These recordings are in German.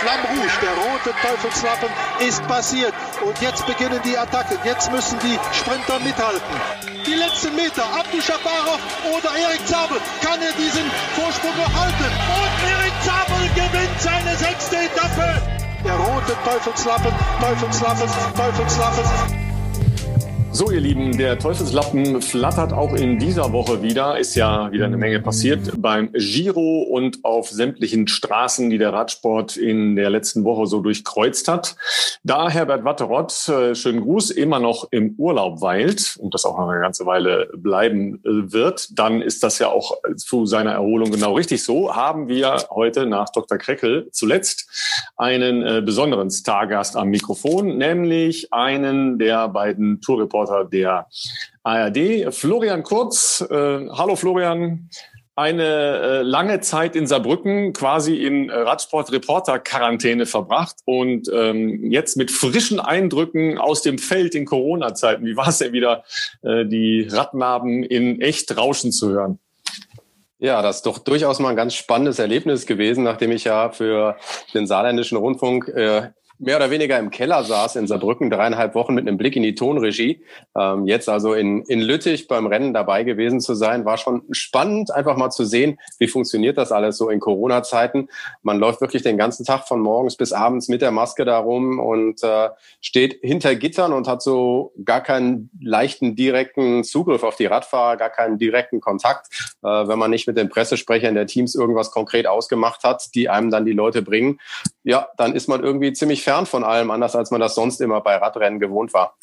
Flamme Rouge, der rote Teufelslappen, ist passiert. Und jetzt beginnen die Attacken. Jetzt müssen die Sprinter mithalten. Die letzten Meter, Abdu Shabarov oder Erik Zabel. Kann er diesen Vorsprung noch halten? Und Erik Zabel gewinnt seine sechste Etappe. Der rote Teufelslappen, Teufelslappen, Teufelslappen. So, ihr Lieben, der Teufelslappen flattert auch in dieser Woche wieder. Ist ja wieder eine Menge passiert beim Giro und auf sämtlichen Straßen, die der Radsport in der letzten Woche so durchkreuzt hat. Da Herbert Watterott, äh, schönen Gruß, immer noch im Urlaub weilt und das auch noch eine ganze Weile bleiben äh, wird, dann ist das ja auch zu seiner Erholung genau richtig so. Haben wir heute nach Dr. Kreckel zuletzt einen äh, besonderen Stargast am Mikrofon, nämlich einen der beiden Tourreporter Reporter der ARD. Florian Kurz, äh, hallo Florian. Eine äh, lange Zeit in Saarbrücken quasi in Radsport-Reporter-Quarantäne verbracht und ähm, jetzt mit frischen Eindrücken aus dem Feld in Corona-Zeiten. Wie war es denn wieder, äh, die Radnaben in echt rauschen zu hören? Ja, das ist doch durchaus mal ein ganz spannendes Erlebnis gewesen, nachdem ich ja für den saarländischen Rundfunk äh, mehr oder weniger im Keller saß in Saarbrücken, dreieinhalb Wochen mit einem Blick in die Tonregie. Ähm, jetzt also in, in Lüttich beim Rennen dabei gewesen zu sein, war schon spannend, einfach mal zu sehen, wie funktioniert das alles so in Corona-Zeiten. Man läuft wirklich den ganzen Tag von morgens bis abends mit der Maske da rum und äh, steht hinter Gittern und hat so gar keinen leichten direkten Zugriff auf die Radfahrer, gar keinen direkten Kontakt, äh, wenn man nicht mit den Pressesprechern der Teams irgendwas konkret ausgemacht hat, die einem dann die Leute bringen. Ja, dann ist man irgendwie ziemlich fern von allem, anders als man das sonst immer bei Radrennen gewohnt war.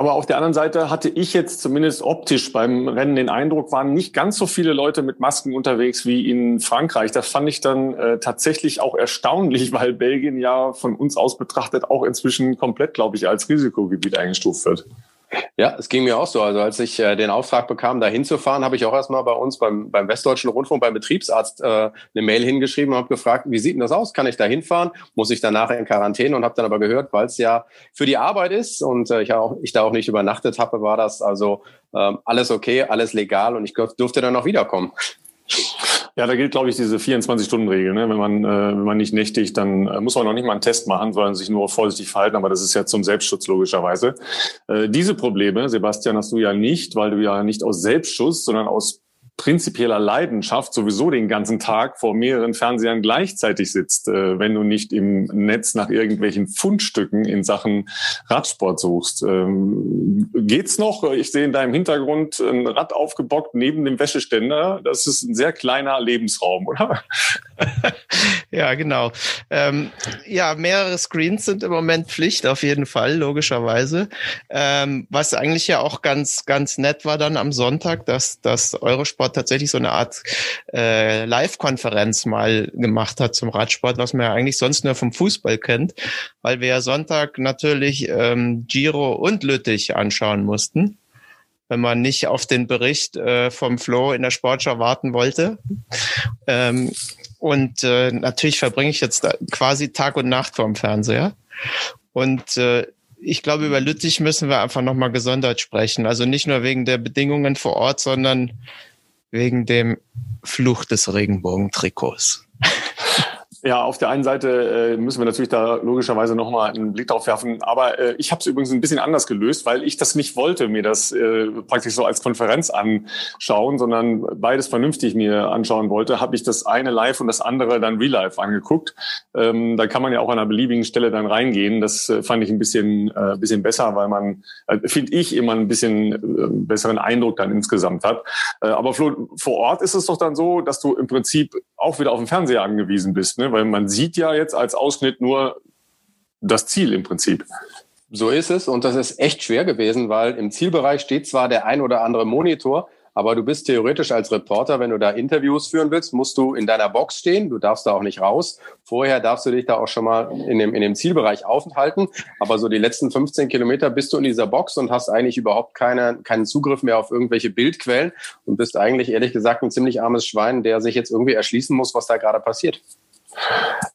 Aber auf der anderen Seite hatte ich jetzt zumindest optisch beim Rennen den Eindruck, waren nicht ganz so viele Leute mit Masken unterwegs wie in Frankreich. Das fand ich dann äh, tatsächlich auch erstaunlich, weil Belgien ja von uns aus betrachtet auch inzwischen komplett, glaube ich, als Risikogebiet eingestuft wird. Ja, es ging mir auch so. Also als ich äh, den Auftrag bekam, da hinzufahren, habe ich auch erstmal bei uns beim, beim Westdeutschen Rundfunk, beim Betriebsarzt, äh, eine Mail hingeschrieben und habe gefragt, wie sieht denn das aus? Kann ich da hinfahren? Muss ich danach in Quarantäne? Und habe dann aber gehört, weil es ja für die Arbeit ist und äh, ich, auch, ich da auch nicht übernachtet habe, war das also ähm, alles okay, alles legal und ich durfte dann auch wiederkommen. Ja, da gilt, glaube ich, diese 24-Stunden-Regel. Ne? Wenn, man, äh, wenn man nicht nächtigt, dann äh, muss man noch nicht mal einen Test machen, sondern sich nur vorsichtig verhalten. Aber das ist ja zum Selbstschutz logischerweise. Äh, diese Probleme, Sebastian, hast du ja nicht, weil du ja nicht aus Selbstschutz, sondern aus prinzipieller Leidenschaft sowieso den ganzen Tag vor mehreren Fernsehern gleichzeitig sitzt, äh, wenn du nicht im Netz nach irgendwelchen Fundstücken in Sachen Radsport suchst. Ähm, geht's noch? Ich sehe in deinem Hintergrund ein Rad aufgebockt neben dem Wäscheständer. Das ist ein sehr kleiner Lebensraum, oder? ja, genau. Ähm, ja, mehrere Screens sind im Moment Pflicht, auf jeden Fall, logischerweise. Ähm, was eigentlich ja auch ganz, ganz nett war dann am Sonntag, dass, dass Eurosport tatsächlich so eine Art äh, Live-Konferenz mal gemacht hat zum Radsport, was man ja eigentlich sonst nur vom Fußball kennt, weil wir ja Sonntag natürlich ähm, Giro und Lüttich anschauen mussten wenn man nicht auf den Bericht äh, vom Flo in der Sportschau warten wollte. Ähm, und äh, natürlich verbringe ich jetzt quasi Tag und Nacht vorm Fernseher. Und äh, ich glaube, über Lüttich müssen wir einfach nochmal gesondert sprechen. Also nicht nur wegen der Bedingungen vor Ort, sondern wegen dem Fluch des Regenbogentrikots. Ja, auf der einen Seite äh, müssen wir natürlich da logischerweise nochmal einen Blick drauf werfen. Aber äh, ich habe es übrigens ein bisschen anders gelöst, weil ich das nicht wollte, mir das äh, praktisch so als Konferenz anschauen, sondern beides vernünftig mir anschauen wollte, habe ich das eine live und das andere dann real life angeguckt. Ähm, da kann man ja auch an einer beliebigen Stelle dann reingehen. Das äh, fand ich ein bisschen, äh, bisschen besser, weil man, äh, finde ich, immer ein bisschen äh, besseren Eindruck dann insgesamt hat. Äh, aber Flo, vor Ort ist es doch dann so, dass du im Prinzip auch wieder auf den Fernseher angewiesen bist. Ne? Weil man sieht ja jetzt als Ausschnitt nur das Ziel im Prinzip. So ist es und das ist echt schwer gewesen, weil im Zielbereich steht zwar der ein oder andere Monitor, aber du bist theoretisch als Reporter, wenn du da Interviews führen willst, musst du in deiner Box stehen. Du darfst da auch nicht raus. Vorher darfst du dich da auch schon mal in dem, in dem Zielbereich aufhalten. Aber so die letzten 15 Kilometer bist du in dieser Box und hast eigentlich überhaupt keine, keinen Zugriff mehr auf irgendwelche Bildquellen und bist eigentlich ehrlich gesagt ein ziemlich armes Schwein, der sich jetzt irgendwie erschließen muss, was da gerade passiert.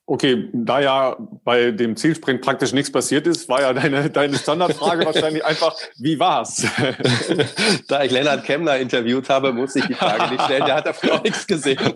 Okay, da ja bei dem Zielsprint praktisch nichts passiert ist, war ja deine, deine Standardfrage wahrscheinlich einfach, wie war's? da ich Lennart Kemner interviewt habe, musste ich die Frage nicht stellen. Der hat dafür auch nichts gesehen.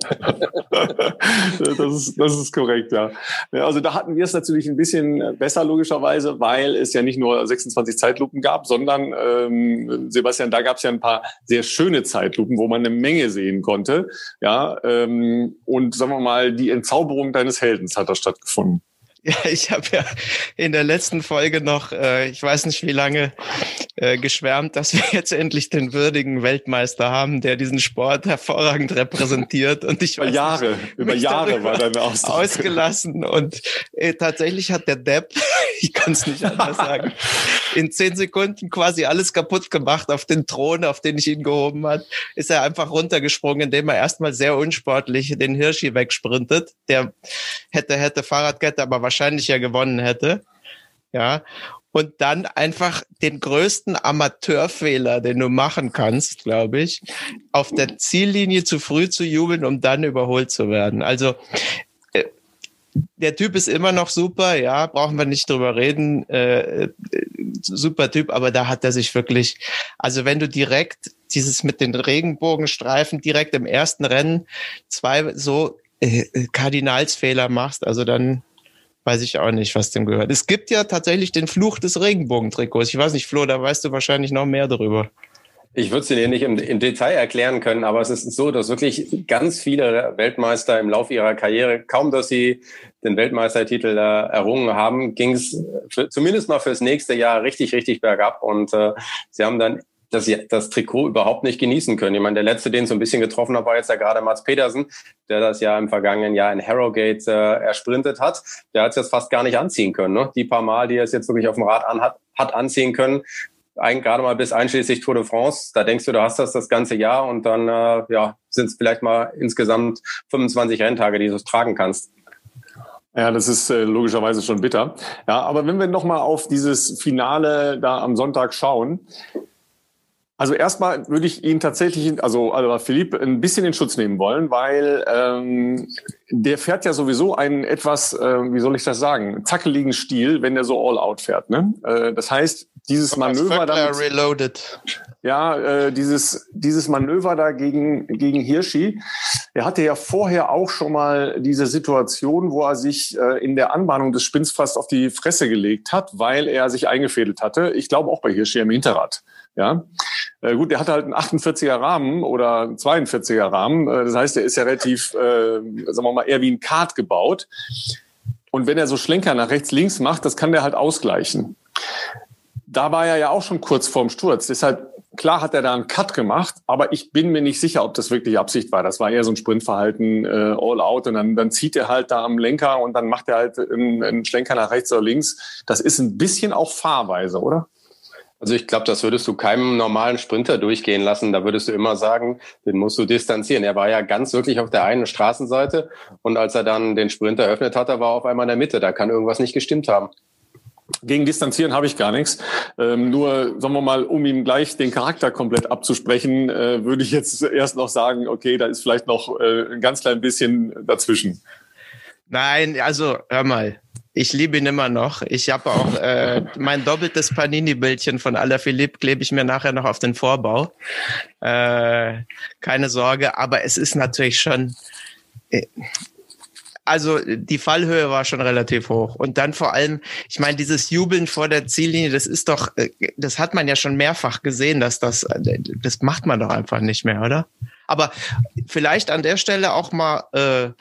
das, ist, das ist korrekt, ja. Also da hatten wir es natürlich ein bisschen besser logischerweise, weil es ja nicht nur 26 Zeitlupen gab, sondern ähm, Sebastian, da gab es ja ein paar sehr schöne Zeitlupen, wo man eine Menge sehen konnte. Ja, ähm, und sagen wir mal, die Entzauberung deines Heldens hat da stattgefunden. Ja, ich habe ja in der letzten Folge noch, äh, ich weiß nicht wie lange, äh, geschwärmt, dass wir jetzt endlich den würdigen Weltmeister haben, der diesen Sport hervorragend repräsentiert. Und ich über Jahre, nicht, über Jahre war deine Ausdruck. ausgelassen. Und äh, tatsächlich hat der Depp, ich kann es nicht anders sagen, in zehn Sekunden quasi alles kaputt gemacht auf den Thron, auf den ich ihn gehoben hat. Ist er einfach runtergesprungen, indem er erstmal sehr unsportlich den Hirschi wegsprintet. Der hätte, hätte Fahrradkette, aber wahrscheinlich ja gewonnen hätte. Ja. Und dann einfach den größten Amateurfehler, den du machen kannst, glaube ich, auf der Ziellinie zu früh zu jubeln, um dann überholt zu werden. Also äh, der Typ ist immer noch super, ja, brauchen wir nicht drüber reden. Äh, super Typ, aber da hat er sich wirklich, also wenn du direkt dieses mit den Regenbogenstreifen direkt im ersten Rennen zwei so äh, Kardinalsfehler machst, also dann weiß ich auch nicht, was dem gehört. Es gibt ja tatsächlich den Fluch des Regenbogentrikots. Ich weiß nicht, Flo, da weißt du wahrscheinlich noch mehr darüber. Ich würde es dir nicht im, im, Detail erklären können, aber es ist so, dass wirklich ganz viele Weltmeister im Laufe ihrer Karriere, kaum dass sie den Weltmeistertitel äh, errungen haben, ging es zumindest mal fürs nächste Jahr richtig, richtig bergab. Und äh, sie haben dann das, das Trikot überhaupt nicht genießen können. Ich meine, der letzte, den so ein bisschen getroffen hat, war jetzt ja gerade Mats Petersen, der das ja im vergangenen Jahr in Harrogate äh, ersprintet hat. Der hat es jetzt fast gar nicht anziehen können. Ne? Die paar Mal, die er es jetzt wirklich auf dem Rad an hat, anziehen können, ein, gerade mal bis einschließlich Tour de France. Da denkst du, du hast das das ganze Jahr und dann äh, ja, sind es vielleicht mal insgesamt 25 Renntage, die du es tragen kannst. Ja, das ist äh, logischerweise schon bitter. Ja, aber wenn wir nochmal auf dieses Finale da am Sonntag schauen, also erstmal würde ich ihn tatsächlich, also, also Philipp, ein bisschen in Schutz nehmen wollen, weil ähm, der fährt ja sowieso einen etwas, äh, wie soll ich das sagen, zackeligen Stil, wenn der so all out fährt. Ne? Äh, das heißt, dieses Manöver da. Reloaded. Ja, äh, dieses, dieses Manöver da gegen, gegen Hirschi, er hatte ja vorher auch schon mal diese Situation, wo er sich äh, in der Anbahnung des Spins fast auf die Fresse gelegt hat, weil er sich eingefädelt hatte. Ich glaube auch bei Hirschi im Hinterrad. Ja, äh, gut, der hatte halt einen 48er Rahmen oder einen 42er Rahmen. Äh, das heißt, der ist ja relativ, äh, sagen wir mal, eher wie ein Kart gebaut. Und wenn er so Schlenker nach rechts, links macht, das kann der halt ausgleichen. Da war er ja auch schon kurz vorm Sturz. Deshalb, klar hat er da einen Cut gemacht, aber ich bin mir nicht sicher, ob das wirklich Absicht war. Das war eher so ein Sprintverhalten, äh, all out. Und dann, dann zieht er halt da am Lenker und dann macht er halt einen, einen Schlenker nach rechts oder links. Das ist ein bisschen auch Fahrweise, oder? Also ich glaube, das würdest du keinem normalen Sprinter durchgehen lassen. Da würdest du immer sagen, den musst du distanzieren. Er war ja ganz wirklich auf der einen Straßenseite und als er dann den Sprint eröffnet hat, er war auf einmal in der Mitte. Da kann irgendwas nicht gestimmt haben. Gegen Distanzieren habe ich gar nichts. Ähm, nur, sagen wir mal, um ihm gleich den Charakter komplett abzusprechen, äh, würde ich jetzt erst noch sagen, okay, da ist vielleicht noch äh, ein ganz klein bisschen dazwischen. Nein, also hör mal, ich liebe ihn immer noch. Ich habe auch äh, mein doppeltes Panini-Bildchen von Alaphilippe klebe ich mir nachher noch auf den Vorbau. Äh, keine Sorge, aber es ist natürlich schon. Äh, also die Fallhöhe war schon relativ hoch. Und dann vor allem, ich meine, dieses Jubeln vor der Ziellinie, das ist doch, äh, das hat man ja schon mehrfach gesehen, dass das, äh, das macht man doch einfach nicht mehr, oder? Aber vielleicht an der Stelle auch mal äh,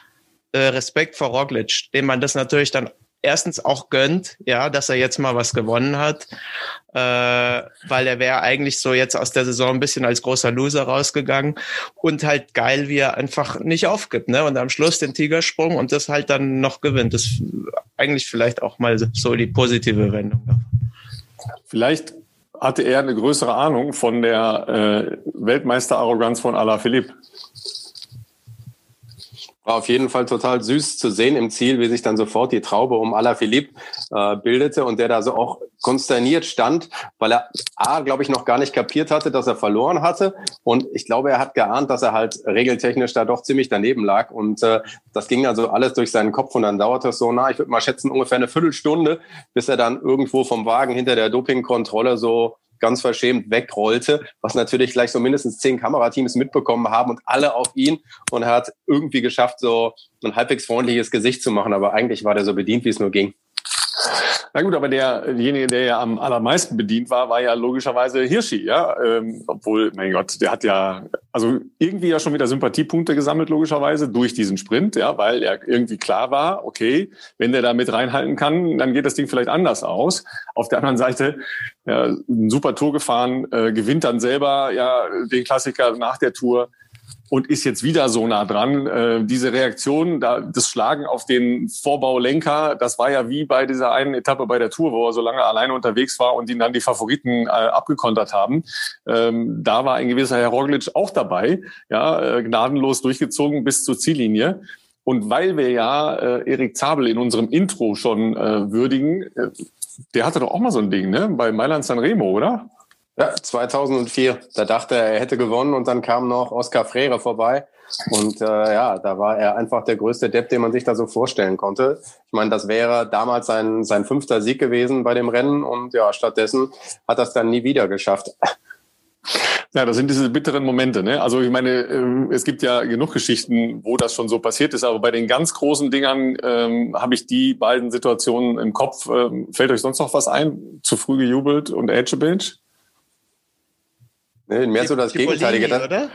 Respekt vor Roglic, dem man das natürlich dann erstens auch gönnt, ja, dass er jetzt mal was gewonnen hat, äh, weil er wäre eigentlich so jetzt aus der Saison ein bisschen als großer Loser rausgegangen und halt geil, wie er einfach nicht aufgibt, ne? Und am Schluss den Tigersprung und das halt dann noch gewinnt. Das ist eigentlich vielleicht auch mal so die positive Wendung. Vielleicht hatte er eine größere Ahnung von der äh, Weltmeisterarroganz von Alaphilippe. War auf jeden Fall total süß zu sehen im Ziel, wie sich dann sofort die Traube um Alaphilippe äh, bildete und der da so auch konsterniert stand, weil er A, glaube ich, noch gar nicht kapiert hatte, dass er verloren hatte. Und ich glaube, er hat geahnt, dass er halt regeltechnisch da doch ziemlich daneben lag. Und äh, das ging also alles durch seinen Kopf und dann dauerte es so, na, ich würde mal schätzen, ungefähr eine Viertelstunde, bis er dann irgendwo vom Wagen hinter der Dopingkontrolle so ganz verschämt wegrollte, was natürlich gleich so mindestens zehn Kamerateams mitbekommen haben und alle auf ihn und er hat irgendwie geschafft, so ein halbwegs freundliches Gesicht zu machen, aber eigentlich war der so bedient, wie es nur ging. Na gut, aber derjenige, der ja am allermeisten bedient war, war ja logischerweise Hirschi, ja. Ähm, obwohl, mein Gott, der hat ja also irgendwie ja schon wieder Sympathiepunkte gesammelt, logischerweise, durch diesen Sprint, ja, weil er irgendwie klar war, okay, wenn der da mit reinhalten kann, dann geht das Ding vielleicht anders aus. Auf der anderen Seite, ja, ein super Tour gefahren, äh, gewinnt dann selber ja den Klassiker nach der Tour und ist jetzt wieder so nah dran. Äh, diese Reaktion, da, das Schlagen auf den Vorbaulenker, das war ja wie bei dieser einen Etappe bei der Tour, wo er so lange alleine unterwegs war und ihn dann die Favoriten äh, abgekontert haben. Ähm, da war ein gewisser Herr Roglic auch dabei, ja, äh, gnadenlos durchgezogen bis zur Ziellinie. Und weil wir ja äh, Erik Zabel in unserem Intro schon äh, würdigen, äh, der hatte doch auch mal so ein Ding, ne? Bei Mailand Sanremo, oder? Ja, 2004. Da dachte er, er hätte gewonnen und dann kam noch Oscar Freire vorbei. Und äh, ja, da war er einfach der größte Depp, den man sich da so vorstellen konnte. Ich meine, das wäre damals sein, sein fünfter Sieg gewesen bei dem Rennen und ja, stattdessen hat das dann nie wieder geschafft. Ja, das sind diese bitteren Momente. Ne? Also ich meine, ähm, es gibt ja genug Geschichten, wo das schon so passiert ist, aber bei den ganz großen Dingern ähm, habe ich die beiden Situationen im Kopf. Ähm, fällt euch sonst noch was ein? Zu früh gejubelt und Edge Bench? Nee, mehr so das Gegenteilige. Dann. Oder?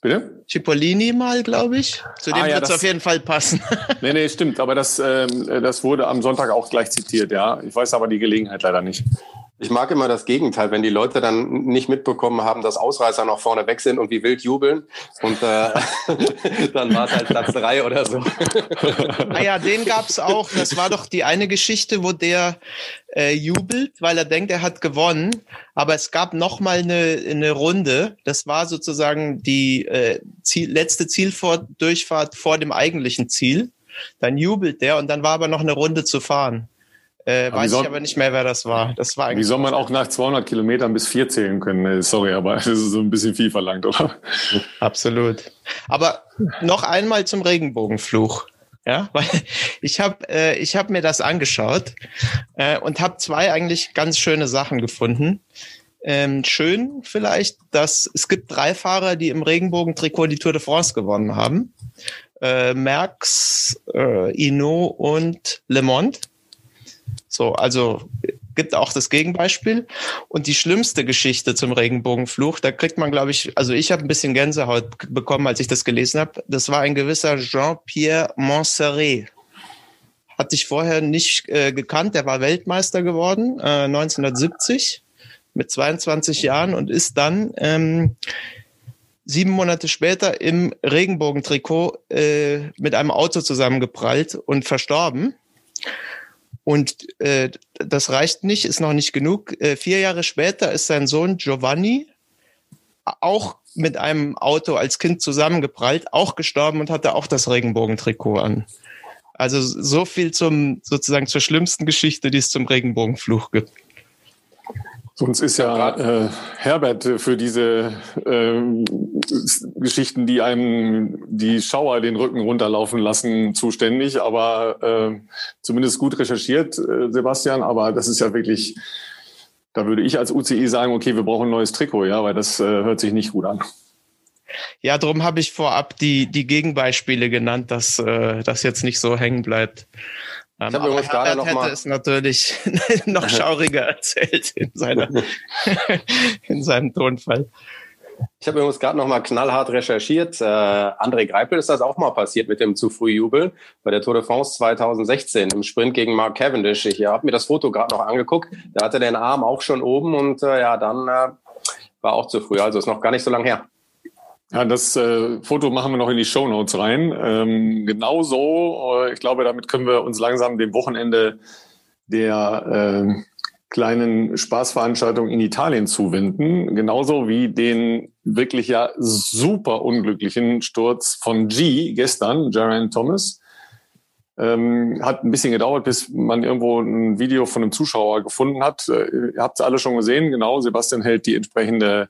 Bitte? Cipollini mal, glaube ich. Zu dem ah, ja, wird es auf jeden Fall passen. nee, nee, stimmt. Aber das, ähm, das wurde am Sonntag auch gleich zitiert, ja. Ich weiß aber die Gelegenheit leider nicht. Ich mag immer das Gegenteil, wenn die Leute dann nicht mitbekommen haben, dass Ausreißer noch vorne weg sind und wie wild jubeln. Und äh, dann war es halt Platz drei oder so. Naja, ah den gab's auch. Das war doch die eine Geschichte, wo der äh, jubelt, weil er denkt, er hat gewonnen. Aber es gab noch mal eine, eine Runde. Das war sozusagen die äh, Ziel, letzte Zieldurchfahrt vor dem eigentlichen Ziel. Dann jubelt der und dann war aber noch eine Runde zu fahren. Äh, weiß soll, ich aber nicht mehr, wer das war. Das war wie soll man auch nach 200 Kilometern bis vier zählen können? Sorry, aber das ist so ein bisschen viel verlangt, oder? Absolut. Aber noch einmal zum Regenbogenfluch. Ja, weil ich habe äh, ich hab mir das angeschaut äh, und habe zwei eigentlich ganz schöne Sachen gefunden. Ähm, schön vielleicht, dass es gibt drei Fahrer, die im Regenbogentrikot die Tour de France gewonnen haben. Äh, Merckx, äh, Ino und Le Monde. So, also gibt auch das Gegenbeispiel. Und die schlimmste Geschichte zum Regenbogenfluch, da kriegt man, glaube ich, also ich habe ein bisschen Gänsehaut bekommen, als ich das gelesen habe. Das war ein gewisser Jean-Pierre Montserrat. Hatte ich vorher nicht äh, gekannt. Der war Weltmeister geworden, äh, 1970 mit 22 Jahren und ist dann ähm, sieben Monate später im Regenbogentrikot äh, mit einem Auto zusammengeprallt und verstorben. Und äh, das reicht nicht, ist noch nicht genug. Äh, vier Jahre später ist sein Sohn Giovanni auch mit einem Auto als Kind zusammengeprallt, auch gestorben und hatte auch das Regenbogentrikot an. Also so viel zum sozusagen zur schlimmsten Geschichte, die es zum Regenbogenfluch gibt. Sonst ist ja äh, Herbert für diese äh, Geschichten, die einem die Schauer den Rücken runterlaufen lassen, zuständig. Aber äh, zumindest gut recherchiert, äh, Sebastian. Aber das ist ja wirklich, da würde ich als UCI sagen, okay, wir brauchen ein neues Trikot, ja, weil das äh, hört sich nicht gut an. Ja, darum habe ich vorab die, die Gegenbeispiele genannt, dass äh, das jetzt nicht so hängen bleibt. Ähm, ich habe übrigens gerade noch hätte mal es natürlich noch schauriger erzählt in, seiner, in seinem Tonfall. Ich habe übrigens gerade noch mal knallhart recherchiert. Äh, André Greipel ist das auch mal passiert mit dem zu früh Jubel bei der Tour de France 2016 im Sprint gegen Mark Cavendish. Ich habe mir das Foto gerade noch angeguckt. Da hatte den Arm auch schon oben und äh, ja, dann äh, war auch zu früh. Also ist noch gar nicht so lange her. Ja, das äh, Foto machen wir noch in die Show Notes rein. Ähm, genauso, äh, ich glaube, damit können wir uns langsam dem Wochenende der äh, kleinen Spaßveranstaltung in Italien zuwenden. Genauso wie den wirklich ja super unglücklichen Sturz von G gestern, Jaron Thomas. Ähm, hat ein bisschen gedauert, bis man irgendwo ein Video von einem Zuschauer gefunden hat. Äh, ihr habt es alle schon gesehen, genau. Sebastian hält die entsprechende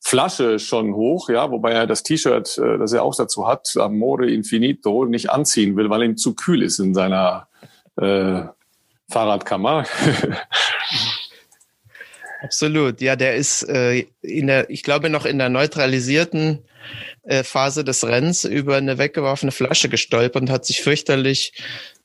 Flasche schon hoch, ja, wobei er das T-Shirt, äh, das er auch dazu hat, Amore Infinito, nicht anziehen will, weil ihm zu kühl ist in seiner äh, Fahrradkammer. Absolut, ja, der ist äh, in der, ich glaube, noch in der neutralisierten äh, Phase des Rennens über eine weggeworfene Flasche gestolpert und hat sich fürchterlich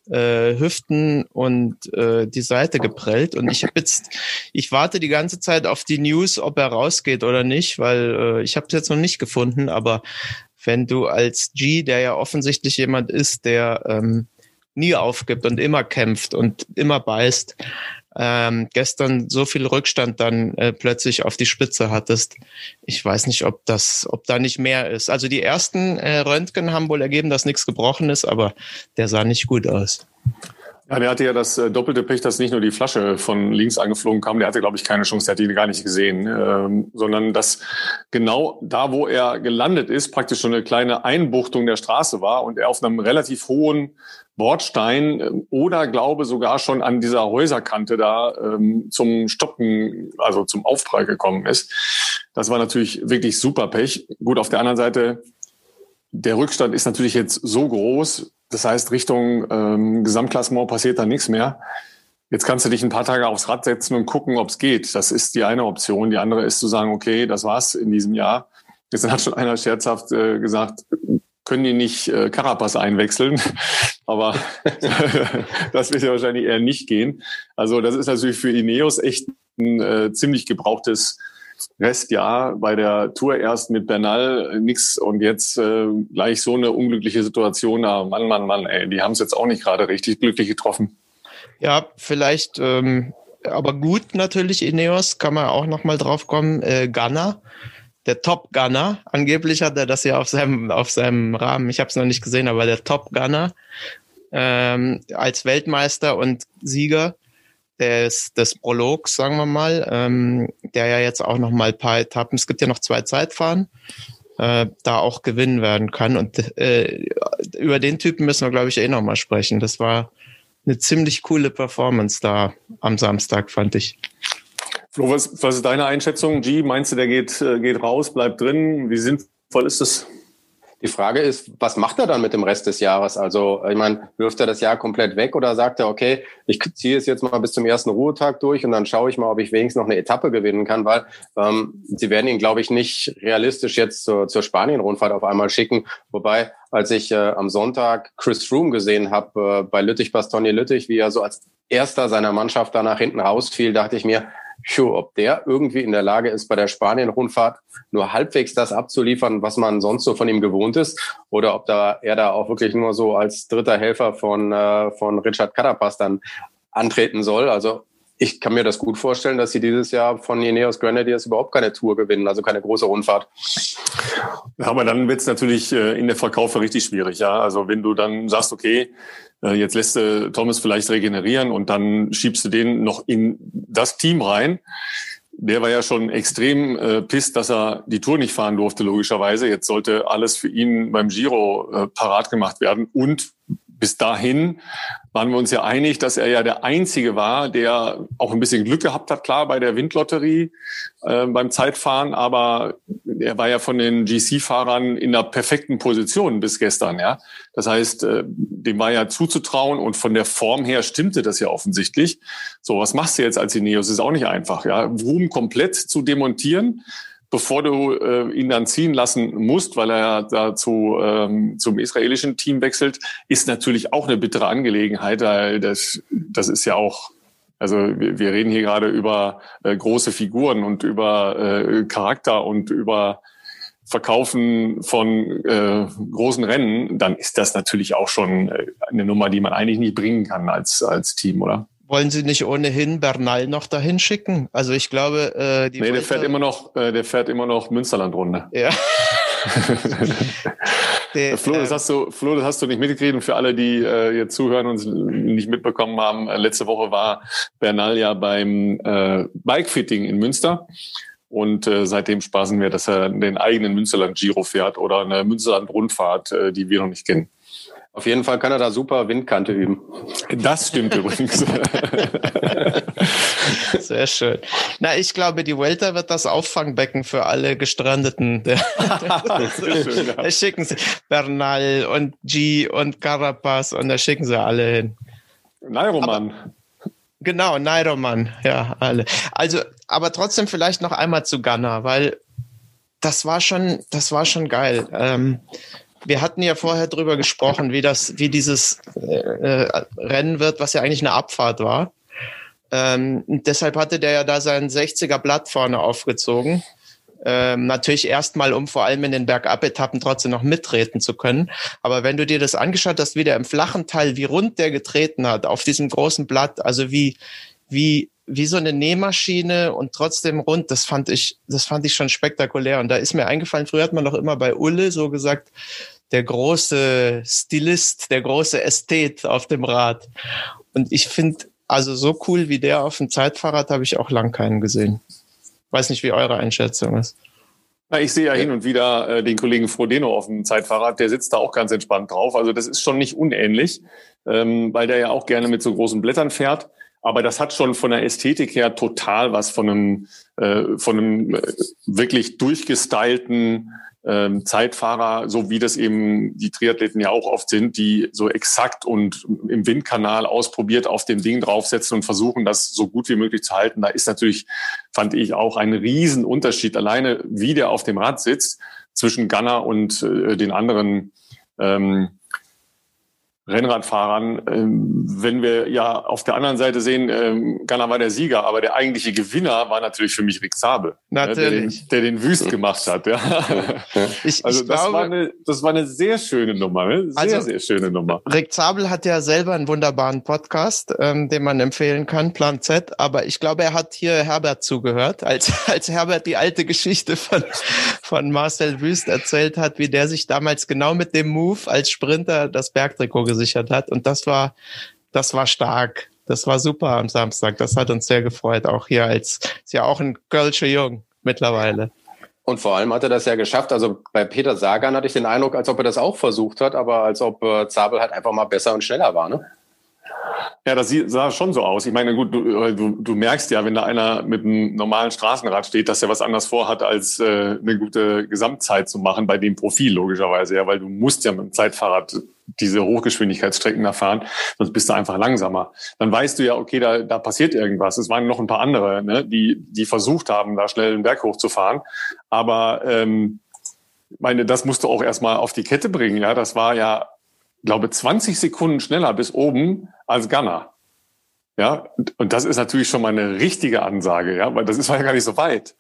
äh, Hüften und äh, die Seite geprellt. Und ich habe jetzt, ich warte die ganze Zeit auf die News, ob er rausgeht oder nicht, weil äh, ich habe es jetzt noch nicht gefunden. Aber wenn du als G, der ja offensichtlich jemand ist, der ähm, nie aufgibt und immer kämpft und immer beißt, ähm, gestern so viel Rückstand dann äh, plötzlich auf die Spitze hattest. Ich weiß nicht, ob das, ob da nicht mehr ist. Also die ersten äh, Röntgen haben wohl ergeben, dass nichts gebrochen ist, aber der sah nicht gut aus. Ja, der hatte ja das äh, doppelte Pech, dass nicht nur die Flasche von links angeflogen kam, der hatte, glaube ich, keine Chance, der hat die gar nicht gesehen, ähm, sondern dass genau da, wo er gelandet ist, praktisch schon eine kleine Einbuchtung der Straße war und er auf einem relativ hohen Bordstein äh, oder glaube sogar schon an dieser Häuserkante da ähm, zum Stoppen, also zum Aufprall gekommen ist. Das war natürlich wirklich super Pech. Gut, auf der anderen Seite, der Rückstand ist natürlich jetzt so groß. Das heißt, Richtung ähm, Gesamtklassement passiert da nichts mehr. Jetzt kannst du dich ein paar Tage aufs Rad setzen und gucken, ob es geht. Das ist die eine Option. Die andere ist zu sagen, okay, das war's in diesem Jahr. Jetzt hat schon einer scherzhaft äh, gesagt, können die nicht äh, Carapaz einwechseln. Aber das wird ja wahrscheinlich eher nicht gehen. Also das ist natürlich für Ineos echt ein äh, ziemlich gebrauchtes Restjahr. Bei der Tour erst mit Bernal äh, nix und jetzt äh, gleich so eine unglückliche Situation. Ah, Mann, Mann, Mann, ey, die haben es jetzt auch nicht gerade richtig glücklich getroffen. Ja, vielleicht, ähm, aber gut natürlich Ineos, kann man auch noch mal drauf kommen. Äh, Ghana der Top Gunner. Angeblich hat er das ja auf seinem, auf seinem Rahmen. Ich habe es noch nicht gesehen, aber der Top Gunner ähm, als Weltmeister und Sieger des, des Prologs, sagen wir mal, ähm, der ja jetzt auch noch mal ein paar Etappen, es gibt ja noch zwei Zeitfahren, äh, da auch gewinnen werden kann. Und äh, über den Typen müssen wir, glaube ich, eh noch mal sprechen. Das war eine ziemlich coole Performance da am Samstag, fand ich. Flo, was, was ist deine Einschätzung? G, meinst du, der geht, äh, geht raus, bleibt drin? Wie sinnvoll ist das? Die Frage ist, was macht er dann mit dem Rest des Jahres? Also, ich meine, wirft er das Jahr komplett weg oder sagt er, okay, ich ziehe es jetzt mal bis zum ersten Ruhetag durch und dann schaue ich mal, ob ich wenigstens noch eine Etappe gewinnen kann, weil ähm, sie werden ihn, glaube ich, nicht realistisch jetzt zur, zur Spanien-Rundfahrt auf einmal schicken. Wobei, als ich äh, am Sonntag Chris Froome gesehen habe äh, bei Lüttich-Bastogne-Lüttich, wie er so als erster seiner Mannschaft da nach hinten rausfiel, dachte ich mir, Sure, ob der irgendwie in der Lage ist, bei der Spanien-Rundfahrt nur halbwegs das abzuliefern, was man sonst so von ihm gewohnt ist, oder ob da er da auch wirklich nur so als dritter Helfer von, äh, von Richard Carapaz dann antreten soll. Also ich kann mir das gut vorstellen, dass sie dieses Jahr von Ineos Grenadiers überhaupt keine Tour gewinnen, also keine große Rundfahrt. Ja, aber dann wird es natürlich äh, in der Verkauf richtig schwierig. Ja, also wenn du dann sagst, okay, jetzt lässt du Thomas vielleicht regenerieren und dann schiebst du den noch in das Team rein. Der war ja schon extrem äh, pisst, dass er die Tour nicht fahren durfte, logischerweise. Jetzt sollte alles für ihn beim Giro äh, parat gemacht werden. Und bis dahin waren wir uns ja einig, dass er ja der Einzige war, der auch ein bisschen Glück gehabt hat, klar, bei der Windlotterie äh, beim Zeitfahren, aber er war ja von den GC-Fahrern in der perfekten Position bis gestern, ja. Das heißt, äh, dem war ja zuzutrauen und von der Form her stimmte das ja offensichtlich. So, was machst du jetzt als Ineos? Ist auch nicht einfach, ja. Ruhm komplett zu demontieren, bevor du äh, ihn dann ziehen lassen musst, weil er da zu, ähm, zum israelischen Team wechselt, ist natürlich auch eine bittere Angelegenheit, weil das, das ist ja auch also wir, wir reden hier gerade über äh, große Figuren und über äh, Charakter und über Verkaufen von äh, großen Rennen, dann ist das natürlich auch schon äh, eine Nummer, die man eigentlich nicht bringen kann als, als Team, oder? Wollen Sie nicht ohnehin Bernal noch dahin schicken? Also ich glaube, äh, die. Nee, der fährt immer noch, äh, der fährt immer noch Münsterland-Runde. Ja. Der, Flo, das ähm, hast du, Flo, das hast du nicht mitgekriegt. Und für alle, die äh, jetzt zuhören und nicht mitbekommen haben, äh, letzte Woche war Bernal ja beim äh, Bikefitting in Münster. Und äh, seitdem spaßen wir, dass er den eigenen Münsterland-Giro fährt oder eine Münsterland-Rundfahrt, äh, die wir noch nicht kennen. Auf jeden Fall kann er da super Windkante üben. Das stimmt übrigens. Sehr schön. Na, ich glaube, die Welter wird das Auffangbecken für alle Gestrandeten. Der, schön, ja. Da schicken sie Bernal und G und Carapaz und da schicken sie alle hin. Nairoman. Genau, Nairoman, ja, alle. Also, aber trotzdem vielleicht noch einmal zu Ghana, weil das war schon, das war schon geil. Ähm, wir hatten ja vorher drüber gesprochen, wie das, wie dieses äh, äh, Rennen wird, was ja eigentlich eine Abfahrt war. Ähm, deshalb hatte der ja da sein 60er Blatt vorne aufgezogen. Ähm, natürlich erstmal, um vor allem in den Bergab-Etappen trotzdem noch mittreten zu können. Aber wenn du dir das angeschaut hast, wie der im flachen Teil, wie rund der getreten hat auf diesem großen Blatt, also wie, wie, wie so eine Nähmaschine und trotzdem rund, das fand ich, das fand ich schon spektakulär. Und da ist mir eingefallen, früher hat man doch immer bei Ulle so gesagt, der große Stilist, der große Ästhet auf dem Rad. Und ich finde, also so cool wie der auf dem Zeitfahrrad habe ich auch lang keinen gesehen. Weiß nicht, wie eure Einschätzung ist. Na, ich sehe ja hin und wieder äh, den Kollegen Frodeno auf dem Zeitfahrrad, der sitzt da auch ganz entspannt drauf. Also das ist schon nicht unähnlich, ähm, weil der ja auch gerne mit so großen Blättern fährt. Aber das hat schon von der Ästhetik her total was von einem, äh, von einem äh, wirklich durchgestylten ähm, Zeitfahrer, so wie das eben die Triathleten ja auch oft sind, die so exakt und im Windkanal ausprobiert auf dem Ding draufsetzen und versuchen, das so gut wie möglich zu halten. Da ist natürlich, fand ich, auch ein Riesenunterschied alleine, wie der auf dem Rad sitzt zwischen Gunner und äh, den anderen ähm, Rennradfahrern, ähm, wenn wir ja auf der anderen Seite sehen, ähm, Ghana war der Sieger, aber der eigentliche Gewinner war natürlich für mich Rick Sabel, natürlich. Der, den, der den Wüst gemacht hat. Ja. Ich, also ich das, glaube, war eine, das war eine sehr schöne Nummer, ne? sehr, also, sehr schöne Nummer. Rick Zabel hat ja selber einen wunderbaren Podcast, ähm, den man empfehlen kann, Plan Z, aber ich glaube, er hat hier Herbert zugehört, als, als Herbert die alte Geschichte von, von Marcel Wüst erzählt hat, wie der sich damals genau mit dem Move als Sprinter das Bergtrikot gesichert hat. Und das war, das war stark. Das war super am Samstag. Das hat uns sehr gefreut. Auch hier als, ist ja auch ein Kölsche Jung mittlerweile. Und vor allem hat er das ja geschafft. Also bei Peter Sagan hatte ich den Eindruck, als ob er das auch versucht hat, aber als ob äh, Zabel halt einfach mal besser und schneller war, ne? Ja, das sah schon so aus. Ich meine, gut, du, äh, du, du merkst ja, wenn da einer mit einem normalen Straßenrad steht, dass er was anderes vorhat, als äh, eine gute Gesamtzeit zu machen bei dem Profil, logischerweise. Ja, weil du musst ja mit dem Zeitfahrrad diese Hochgeschwindigkeitsstrecken erfahren, sonst bist du einfach langsamer. Dann weißt du ja, okay, da, da passiert irgendwas. Es waren noch ein paar andere, ne, die, die versucht haben, da schnell den Berg hochzufahren. Aber ähm, meine, das musst du auch erstmal auf die Kette bringen. Ja, das war ja glaube, 20 Sekunden schneller bis oben als Ghana. Ja, und das ist natürlich schon mal eine richtige Ansage, ja, weil das ist ja gar nicht so weit.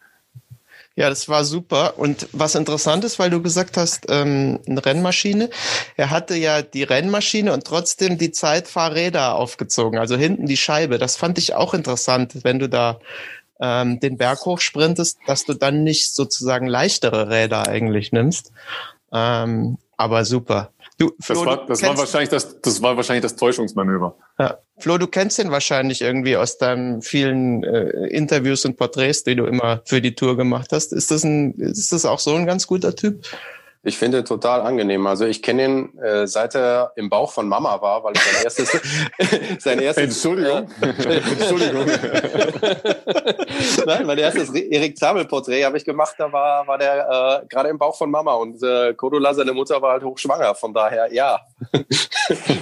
Ja, das war super. Und was interessant ist, weil du gesagt hast, ähm, eine Rennmaschine. Er hatte ja die Rennmaschine und trotzdem die Zeitfahrräder aufgezogen, also hinten die Scheibe. Das fand ich auch interessant, wenn du da ähm, den Berg hochsprintest, dass du dann nicht sozusagen leichtere Räder eigentlich nimmst. Ähm, aber super. Du, Flo, das, war, das war wahrscheinlich das, das war wahrscheinlich das Täuschungsmanöver. Ja. Flo, du kennst den wahrscheinlich irgendwie aus deinen vielen äh, Interviews und Porträts, die du immer für die Tour gemacht hast. Ist das ein, ist das auch so ein ganz guter Typ? Ich finde total angenehm. Also ich kenne ihn äh, seit er im Bauch von Mama war, weil ich sein erstes, sein erstes Entschuldigung, äh, Entschuldigung. Nein, mein erstes Erik Zabel Porträt habe ich gemacht. Da war war der äh, gerade im Bauch von Mama und äh, Cordula seine Mutter war halt hochschwanger. Von daher ja,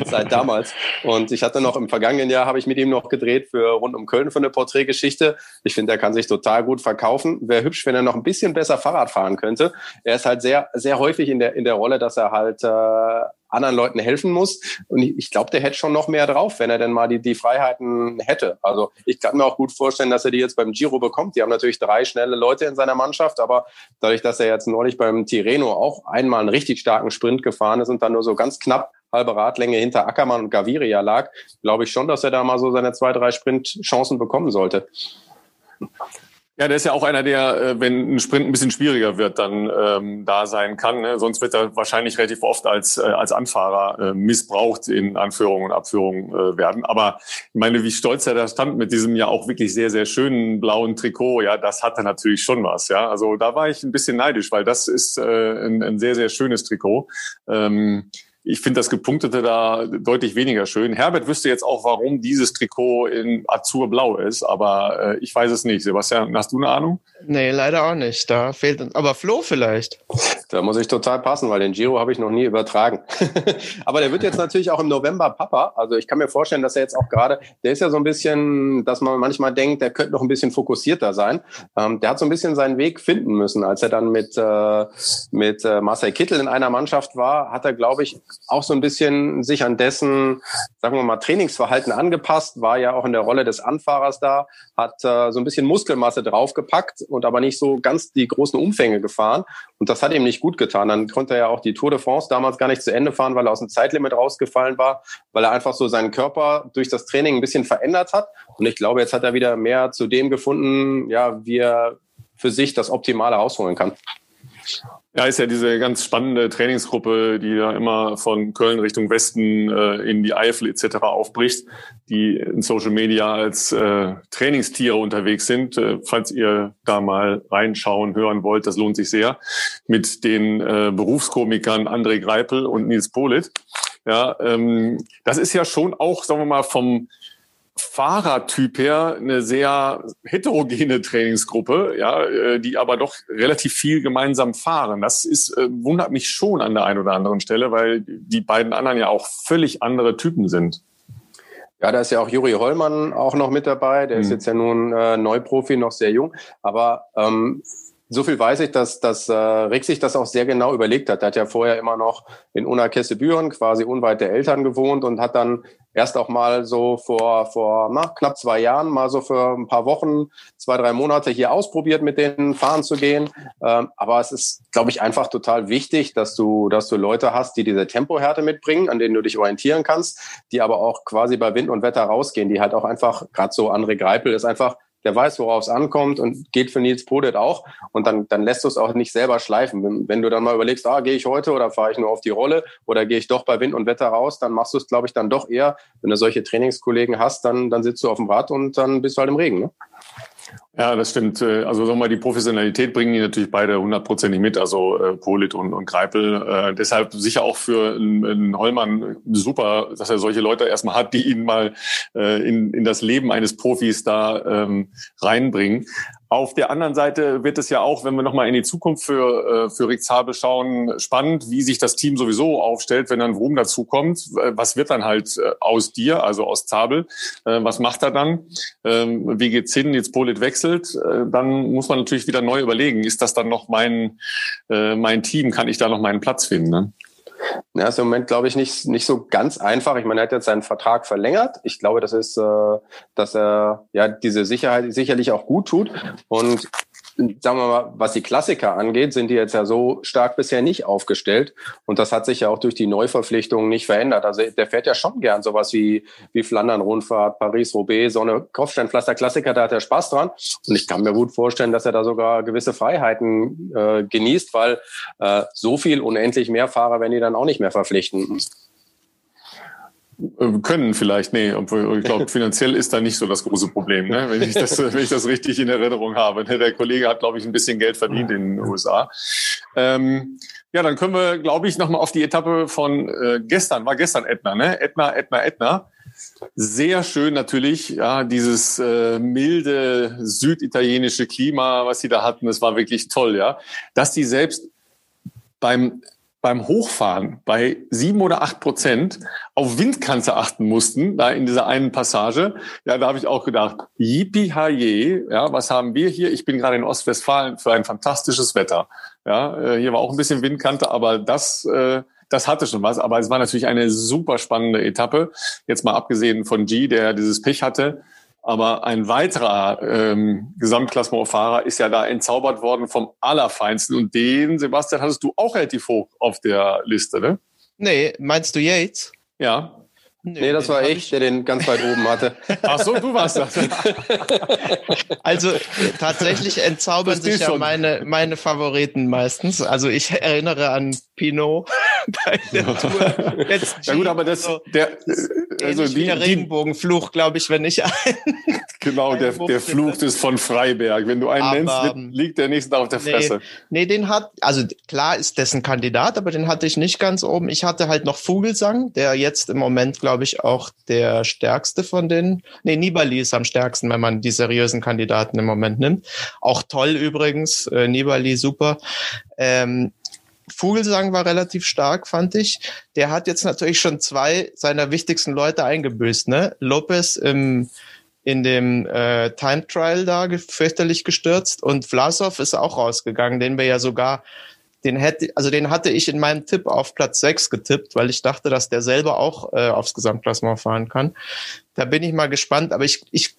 seit damals. Und ich hatte noch im vergangenen Jahr habe ich mit ihm noch gedreht für rund um Köln für eine Porträtgeschichte. Ich finde, er kann sich total gut verkaufen. Wäre hübsch, wenn er noch ein bisschen besser Fahrrad fahren könnte. Er ist halt sehr sehr häufig häufig in der, in der Rolle, dass er halt äh, anderen Leuten helfen muss. Und ich, ich glaube, der hätte schon noch mehr drauf, wenn er denn mal die, die Freiheiten hätte. Also ich kann mir auch gut vorstellen, dass er die jetzt beim Giro bekommt. Die haben natürlich drei schnelle Leute in seiner Mannschaft, aber dadurch, dass er jetzt neulich beim Tirreno auch einmal einen richtig starken Sprint gefahren ist und dann nur so ganz knapp halbe Radlänge hinter Ackermann und Gaviria lag, glaube ich schon, dass er da mal so seine zwei, drei Sprintchancen bekommen sollte. Ja, der ist ja auch einer, der, äh, wenn ein Sprint ein bisschen schwieriger wird, dann ähm, da sein kann. Ne? Sonst wird er wahrscheinlich relativ oft als, äh, als Anfahrer äh, missbraucht in Anführungen und Abführungen äh, werden. Aber ich meine, wie stolz er da stand mit diesem ja auch wirklich sehr, sehr schönen blauen Trikot, ja, das hatte natürlich schon was. Ja, Also da war ich ein bisschen neidisch, weil das ist äh, ein, ein sehr, sehr schönes Trikot. Ähm, ich finde das Gepunktete da deutlich weniger schön. Herbert wüsste jetzt auch, warum dieses Trikot in Azurblau ist, aber äh, ich weiß es nicht. Sebastian, hast du eine Ahnung? Nee, leider auch nicht. Da fehlt, aber Flo vielleicht. Da muss ich total passen, weil den Giro habe ich noch nie übertragen. aber der wird jetzt natürlich auch im November Papa. Also ich kann mir vorstellen, dass er jetzt auch gerade, der ist ja so ein bisschen, dass man manchmal denkt, der könnte noch ein bisschen fokussierter sein. Ähm, der hat so ein bisschen seinen Weg finden müssen. Als er dann mit, äh, mit äh, Marcel Kittel in einer Mannschaft war, hat er, glaube ich, auch so ein bisschen sich an dessen, sagen wir mal, Trainingsverhalten angepasst, war ja auch in der Rolle des Anfahrers da, hat äh, so ein bisschen Muskelmasse draufgepackt und aber nicht so ganz die großen Umfänge gefahren. Und das hat ihm nicht gut getan. Dann konnte er ja auch die Tour de France damals gar nicht zu Ende fahren, weil er aus dem Zeitlimit rausgefallen war, weil er einfach so seinen Körper durch das Training ein bisschen verändert hat. Und ich glaube, jetzt hat er wieder mehr zu dem gefunden, ja, wie er für sich das Optimale rausholen kann. Ja, ist ja diese ganz spannende Trainingsgruppe, die ja immer von Köln Richtung Westen äh, in die Eifel etc. aufbricht, die in Social Media als äh, Trainingstiere unterwegs sind. Äh, falls ihr da mal reinschauen, hören wollt, das lohnt sich sehr. Mit den äh, Berufskomikern André Greipel und Nils Polit. Ja, ähm, das ist ja schon auch, sagen wir mal, vom Fahrertyp her eine sehr heterogene Trainingsgruppe, ja, äh, die aber doch relativ viel gemeinsam fahren. Das ist, äh, wundert mich schon an der einen oder anderen Stelle, weil die beiden anderen ja auch völlig andere Typen sind. Ja, da ist ja auch Juri Hollmann auch noch mit dabei. Der mhm. ist jetzt ja nun äh, Neuprofi, noch sehr jung. Aber ähm, so viel weiß ich, dass, dass äh, Rick sich das auch sehr genau überlegt hat. Er hat ja vorher immer noch in Unakessebüren, quasi unweit der Eltern gewohnt und hat dann erst auch mal so vor, vor na, knapp zwei Jahren mal so für ein paar Wochen, zwei, drei Monate hier ausprobiert, mit denen fahren zu gehen. Ähm, aber es ist, glaube ich, einfach total wichtig, dass du, dass du Leute hast, die diese Tempohärte mitbringen, an denen du dich orientieren kannst, die aber auch quasi bei Wind und Wetter rausgehen, die halt auch einfach, gerade so André Greipel ist einfach der weiß, worauf es ankommt und geht für Nils Podet auch. Und dann, dann lässt du es auch nicht selber schleifen. Wenn, wenn du dann mal überlegst, ah, gehe ich heute oder fahre ich nur auf die Rolle oder gehe ich doch bei Wind und Wetter raus, dann machst du es, glaube ich, dann doch eher. Wenn du solche Trainingskollegen hast, dann, dann sitzt du auf dem Rad und dann bist du halt im Regen. Ne? Ja, das stimmt. Äh, also sagen wir mal, die Professionalität bringen die natürlich beide hundertprozentig mit, also äh, Polit und, und Greipel. Äh, deshalb sicher auch für einen Hollmann super, dass er solche Leute erstmal hat, die ihn mal äh, in, in das Leben eines Profis da ähm, reinbringen. Auf der anderen Seite wird es ja auch, wenn wir nochmal in die Zukunft für, äh, für Rick Zabel schauen, spannend, wie sich das Team sowieso aufstellt, wenn dann Wrum dazukommt. Was wird dann halt äh, aus dir, also aus Zabel? Äh, was macht er dann? Ähm, wie geht's hin? Jetzt Polit wechselt. Dann muss man natürlich wieder neu überlegen, ist das dann noch mein, mein Team? Kann ich da noch meinen Platz finden? Ne? Ja, ist im Moment, glaube ich, nicht, nicht so ganz einfach. Ich meine, er hat jetzt seinen Vertrag verlängert. Ich glaube, das ist, äh, dass er ja diese Sicherheit sicherlich auch gut tut. Und sagen wir mal, was die Klassiker angeht, sind die jetzt ja so stark bisher nicht aufgestellt. Und das hat sich ja auch durch die Neuverpflichtungen nicht verändert. Also der fährt ja schon gern sowas wie, wie Flandern-Rundfahrt, Paris-Roubaix, so eine Kopfsteinpflaster-Klassiker, da hat er Spaß dran. Und ich kann mir gut vorstellen, dass er da sogar gewisse Freiheiten äh, genießt, weil äh, so viel unendlich mehr Fahrer werden die dann auch nicht mehr verpflichten. Äh, können vielleicht, nee, obwohl ich glaube, finanziell ist da nicht so das große Problem, ne? wenn, ich das, wenn ich das richtig in Erinnerung habe. Ne? Der Kollege hat, glaube ich, ein bisschen Geld verdient in den USA. Ähm, ja, dann können wir, glaube ich, nochmal auf die Etappe von äh, gestern, war gestern Etna, ne? Etna, Etna, Etna. Sehr schön natürlich, ja, dieses äh, milde süditalienische Klima, was sie da hatten, das war wirklich toll, ja. Dass die selbst beim beim Hochfahren bei sieben oder acht Prozent auf Windkante achten mussten, da in dieser einen Passage. Ja, da habe ich auch gedacht, yippie haye, ja, was haben wir hier? Ich bin gerade in Ostwestfalen für ein fantastisches Wetter. Ja, äh, hier war auch ein bisschen Windkante, aber das, äh, das hatte schon was. Aber es war natürlich eine super spannende Etappe. Jetzt mal abgesehen von G, der dieses Pech hatte. Aber ein weiterer ähm, Gesamtklassementfahrer ist ja da entzaubert worden vom Allerfeinsten. Und den, Sebastian, hattest du auch relativ hoch auf der Liste, ne? Nee, meinst du Yates? Ja. Nee, nee das war ich, ich, der den ganz weit oben hatte. Ach so, du warst das. also tatsächlich entzaubern sich ja meine, meine Favoriten meistens. Also ich erinnere an Pinot bei der Tour. Jetzt ja gut, aber das, so, der, also die, der Regenbogenfluch, glaube ich, wenn ich ein, Genau, der, der Fluch ist von Freiberg. Wenn du einen aber, nennst, liegt der nächste auf der Fresse. Nee, nee, den hat, also klar ist dessen Kandidat, aber den hatte ich nicht ganz oben. Ich hatte halt noch Vogelsang, der jetzt im Moment, glaube ich, auch der stärkste von den. Nee, Nibali ist am stärksten, wenn man die seriösen Kandidaten im Moment nimmt. Auch toll übrigens, äh, Nibali super. Ähm, Vogelsang war relativ stark, fand ich. Der hat jetzt natürlich schon zwei seiner wichtigsten Leute eingebüßt, ne? Lopez im in dem äh, Time Trial da fürchterlich gestürzt und Vlasov ist auch rausgegangen, den wir ja sogar, den hätte, also den hatte ich in meinem Tipp auf Platz 6 getippt, weil ich dachte, dass der selber auch äh, aufs Gesamtklassement fahren kann. Da bin ich mal gespannt, aber ich, ich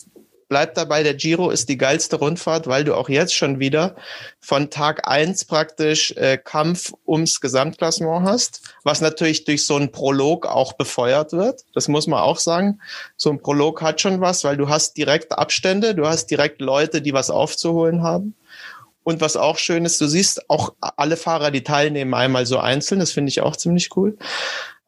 bleib dabei, der Giro ist die geilste Rundfahrt, weil du auch jetzt schon wieder von Tag eins praktisch äh, Kampf ums Gesamtklassement hast, was natürlich durch so einen Prolog auch befeuert wird. Das muss man auch sagen. So ein Prolog hat schon was, weil du hast direkt Abstände, du hast direkt Leute, die was aufzuholen haben. Und was auch schön ist, du siehst auch alle Fahrer, die teilnehmen, einmal so einzeln. Das finde ich auch ziemlich cool.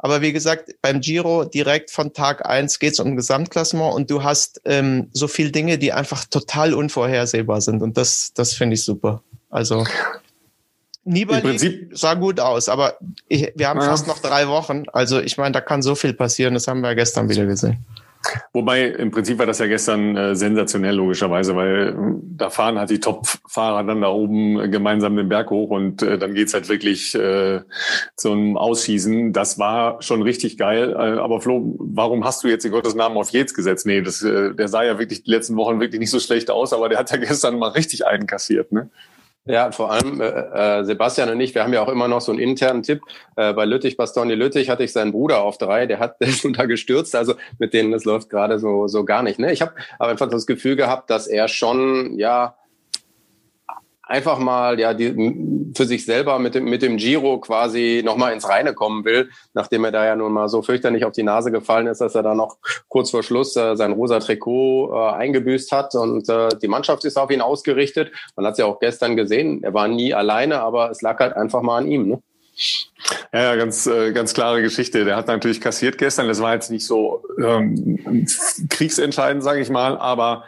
Aber wie gesagt, beim Giro direkt von Tag eins geht es um Gesamtklassement und du hast ähm, so viel Dinge, die einfach total unvorhersehbar sind. Und das, das finde ich super. Also Nibali sah gut aus, aber ich, wir haben ja. fast noch drei Wochen. Also ich meine, da kann so viel passieren. Das haben wir gestern wieder gesehen. Wobei im Prinzip war das ja gestern äh, sensationell logischerweise, weil da fahren halt die Top-Fahrer dann da oben äh, gemeinsam den Berg hoch und äh, dann geht's halt wirklich äh, zum Ausschießen. Das war schon richtig geil. Äh, aber Flo, warum hast du jetzt in Gottes Namen auf Yates gesetzt? Nee, das, äh, der sah ja wirklich die letzten Wochen wirklich nicht so schlecht aus, aber der hat ja gestern mal richtig einkassiert, ne? Ja, vor allem äh, äh, Sebastian und ich, wir haben ja auch immer noch so einen internen Tipp. Äh, bei Lüttich, Bastoni Lüttich hatte ich seinen Bruder auf drei, der hat der ist da gestürzt, also mit denen das läuft gerade so so gar nicht. Ne? Ich habe aber einfach das Gefühl gehabt, dass er schon ja einfach mal ja die, für sich selber mit dem, mit dem Giro quasi nochmal ins Reine kommen will, nachdem er da ja nun mal so fürchterlich auf die Nase gefallen ist, dass er da noch kurz vor Schluss äh, sein rosa Trikot äh, eingebüßt hat und äh, die Mannschaft ist auf ihn ausgerichtet. Man hat es ja auch gestern gesehen, er war nie alleine, aber es lag halt einfach mal an ihm. Ne? Ja, ganz, äh, ganz klare Geschichte. Der hat natürlich kassiert gestern. Das war jetzt nicht so ähm, kriegsentscheidend, sage ich mal, aber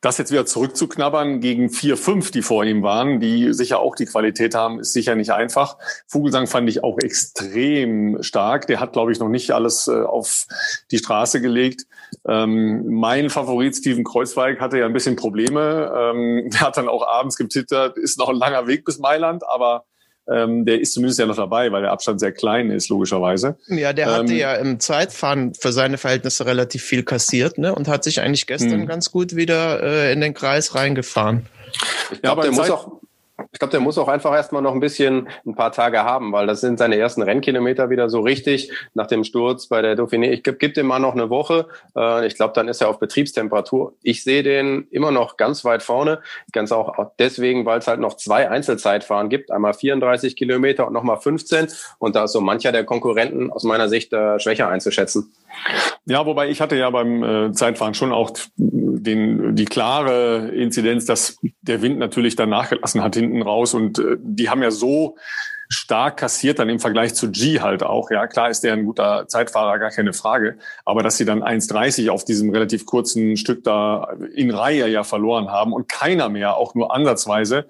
das jetzt wieder zurückzuknabbern gegen vier, fünf, die vor ihm waren, die sicher auch die Qualität haben, ist sicher nicht einfach. Vogelsang fand ich auch extrem stark. Der hat, glaube ich, noch nicht alles äh, auf die Straße gelegt. Ähm, mein Favorit Steven Kreuzweig hatte ja ein bisschen Probleme. Ähm, der hat dann auch abends getwittert, ist noch ein langer Weg bis Mailand, aber ähm, der ist zumindest ja noch dabei, weil der Abstand sehr klein ist, logischerweise. Ja, der hatte ähm, ja im Zeitfahren für seine Verhältnisse relativ viel kassiert ne? und hat sich eigentlich gestern hm. ganz gut wieder äh, in den Kreis reingefahren. Ich glaube, ja, der muss auch ich glaube, der muss auch einfach erstmal noch ein bisschen ein paar Tage haben, weil das sind seine ersten Rennkilometer wieder so richtig nach dem Sturz bei der Dauphiné. Ich gebe dem mal noch eine Woche. Äh, ich glaube, dann ist er auf Betriebstemperatur. Ich sehe den immer noch ganz weit vorne. Ganz auch deswegen, weil es halt noch zwei Einzelzeitfahren gibt. Einmal 34 Kilometer und nochmal 15. Und da ist so mancher der Konkurrenten aus meiner Sicht äh, schwächer einzuschätzen. Ja, wobei ich hatte ja beim äh, Zeitfahren schon auch den, die klare Inzidenz, dass der Wind natürlich dann nachgelassen hat hinten raus und äh, die haben ja so stark kassiert dann im Vergleich zu G halt auch. Ja, klar ist der ein guter Zeitfahrer, gar keine Frage. Aber dass sie dann 1,30 auf diesem relativ kurzen Stück da in Reihe ja verloren haben und keiner mehr auch nur ansatzweise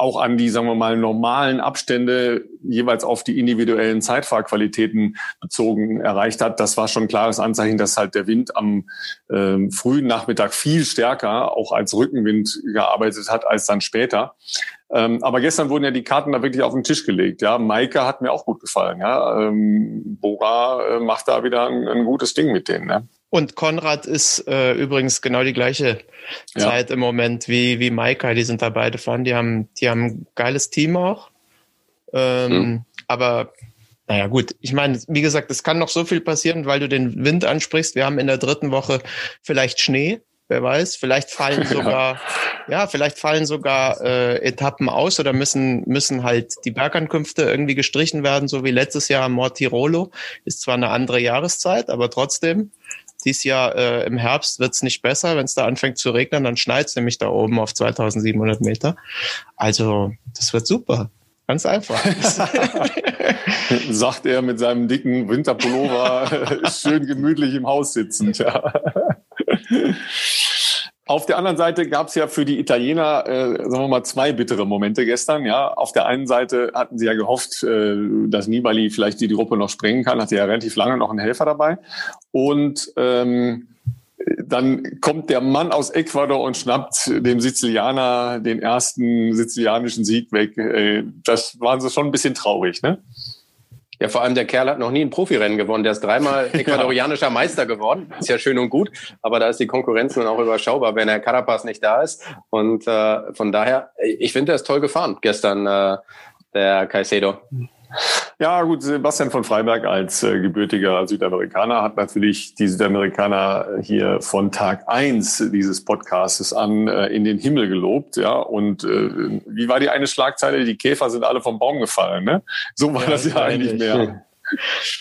auch an die, sagen wir mal, normalen Abstände jeweils auf die individuellen Zeitfahrqualitäten bezogen erreicht hat. Das war schon ein klares Anzeichen, dass halt der Wind am äh, frühen Nachmittag viel stärker auch als Rückenwind gearbeitet hat als dann später. Ähm, aber gestern wurden ja die Karten da wirklich auf den Tisch gelegt. Ja, Maike hat mir auch gut gefallen. Ja, ähm, Bora äh, macht da wieder ein, ein gutes Ding mit denen. Ne? Und Konrad ist äh, übrigens genau die gleiche ja. Zeit im Moment wie, wie Maika. Die sind da beide vorne. Die haben, die haben ein geiles Team auch. Ähm, mhm. Aber naja, gut. Ich meine, wie gesagt, es kann noch so viel passieren, weil du den Wind ansprichst. Wir haben in der dritten Woche vielleicht Schnee. wer weiß. Vielleicht fallen sogar, ja, vielleicht fallen sogar äh, Etappen aus oder müssen, müssen halt die Bergankünfte irgendwie gestrichen werden, so wie letztes Jahr Mortirolo. Ist zwar eine andere Jahreszeit, aber trotzdem. Dies Jahr äh, im Herbst wird's nicht besser. Wenn es da anfängt zu regnen, dann schneit's nämlich da oben auf 2700 Meter. Also, das wird super. Ganz einfach. Sagt er mit seinem dicken Winterpullover, schön gemütlich im Haus sitzend. Ja. Auf der anderen Seite gab es ja für die Italiener, äh, sagen wir mal, zwei bittere Momente gestern. Ja, auf der einen Seite hatten sie ja gehofft, äh, dass Nibali vielleicht die Gruppe noch sprengen kann. Hatte ja relativ lange noch einen Helfer dabei. Und ähm, dann kommt der Mann aus Ecuador und schnappt dem Sizilianer den ersten sizilianischen Sieg weg. Äh, das waren sie schon ein bisschen traurig, ne? Ja, vor allem der Kerl hat noch nie ein Profirennen gewonnen. Der ist dreimal ecuadorianischer ja. Meister geworden. Ist ja schön und gut, aber da ist die Konkurrenz nun auch überschaubar, wenn der Carapaz nicht da ist. Und äh, von daher, ich finde, der ist toll gefahren gestern, äh, der Caicedo. Ja, gut, Sebastian von Freiberg als äh, gebürtiger Südamerikaner hat natürlich die Südamerikaner hier von Tag eins dieses Podcastes an äh, in den Himmel gelobt, ja. Und äh, wie war die eine Schlagzeile? Die Käfer sind alle vom Baum gefallen, ne? So war ja, das ja eigentlich mehr.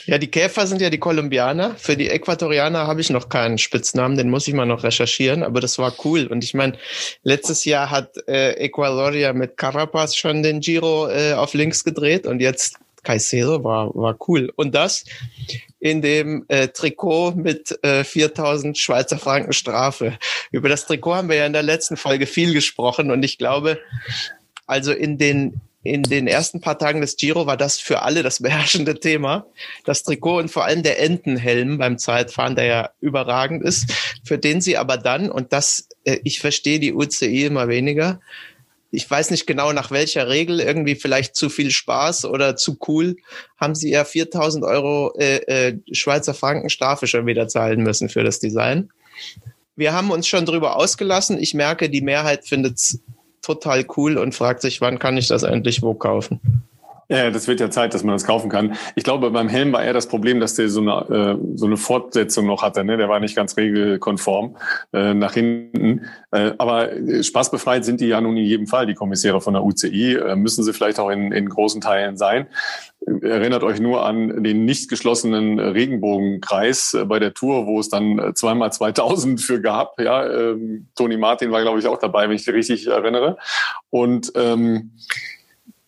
Ja, die Käfer sind ja die Kolumbianer. Für die Äquatorianer habe ich noch keinen Spitznamen, den muss ich mal noch recherchieren, aber das war cool. Und ich meine, letztes Jahr hat äh, Ecuador mit Carapaz schon den Giro äh, auf links gedreht und jetzt Caicedo war, war cool. Und das in dem äh, Trikot mit äh, 4000 Schweizer Franken Strafe. Über das Trikot haben wir ja in der letzten Folge viel gesprochen und ich glaube, also in den in den ersten paar Tagen des Giro war das für alle das beherrschende Thema. Das Trikot und vor allem der Entenhelm beim Zeitfahren, der ja überragend ist, für den sie aber dann, und das, äh, ich verstehe die UCI immer weniger, ich weiß nicht genau nach welcher Regel, irgendwie vielleicht zu viel Spaß oder zu cool, haben sie ja 4000 Euro äh, äh, Schweizer Franken Strafe schon wieder zahlen müssen für das Design. Wir haben uns schon drüber ausgelassen. Ich merke, die Mehrheit findet es total cool und fragt sich, wann kann ich das endlich wo kaufen? Ja, das wird ja Zeit, dass man das kaufen kann. Ich glaube, beim Helm war eher das Problem, dass der so eine, äh, so eine Fortsetzung noch hatte. Ne? Der war nicht ganz regelkonform äh, nach hinten. Äh, aber spaßbefreit sind die ja nun in jedem Fall, die Kommissäre von der UCI. Äh, müssen sie vielleicht auch in, in großen Teilen sein. Erinnert euch nur an den nicht geschlossenen Regenbogenkreis äh, bei der Tour, wo es dann äh, zweimal 2000 für gab. Ja, ähm, Toni Martin war, glaube ich, auch dabei, wenn ich richtig erinnere. Und ähm,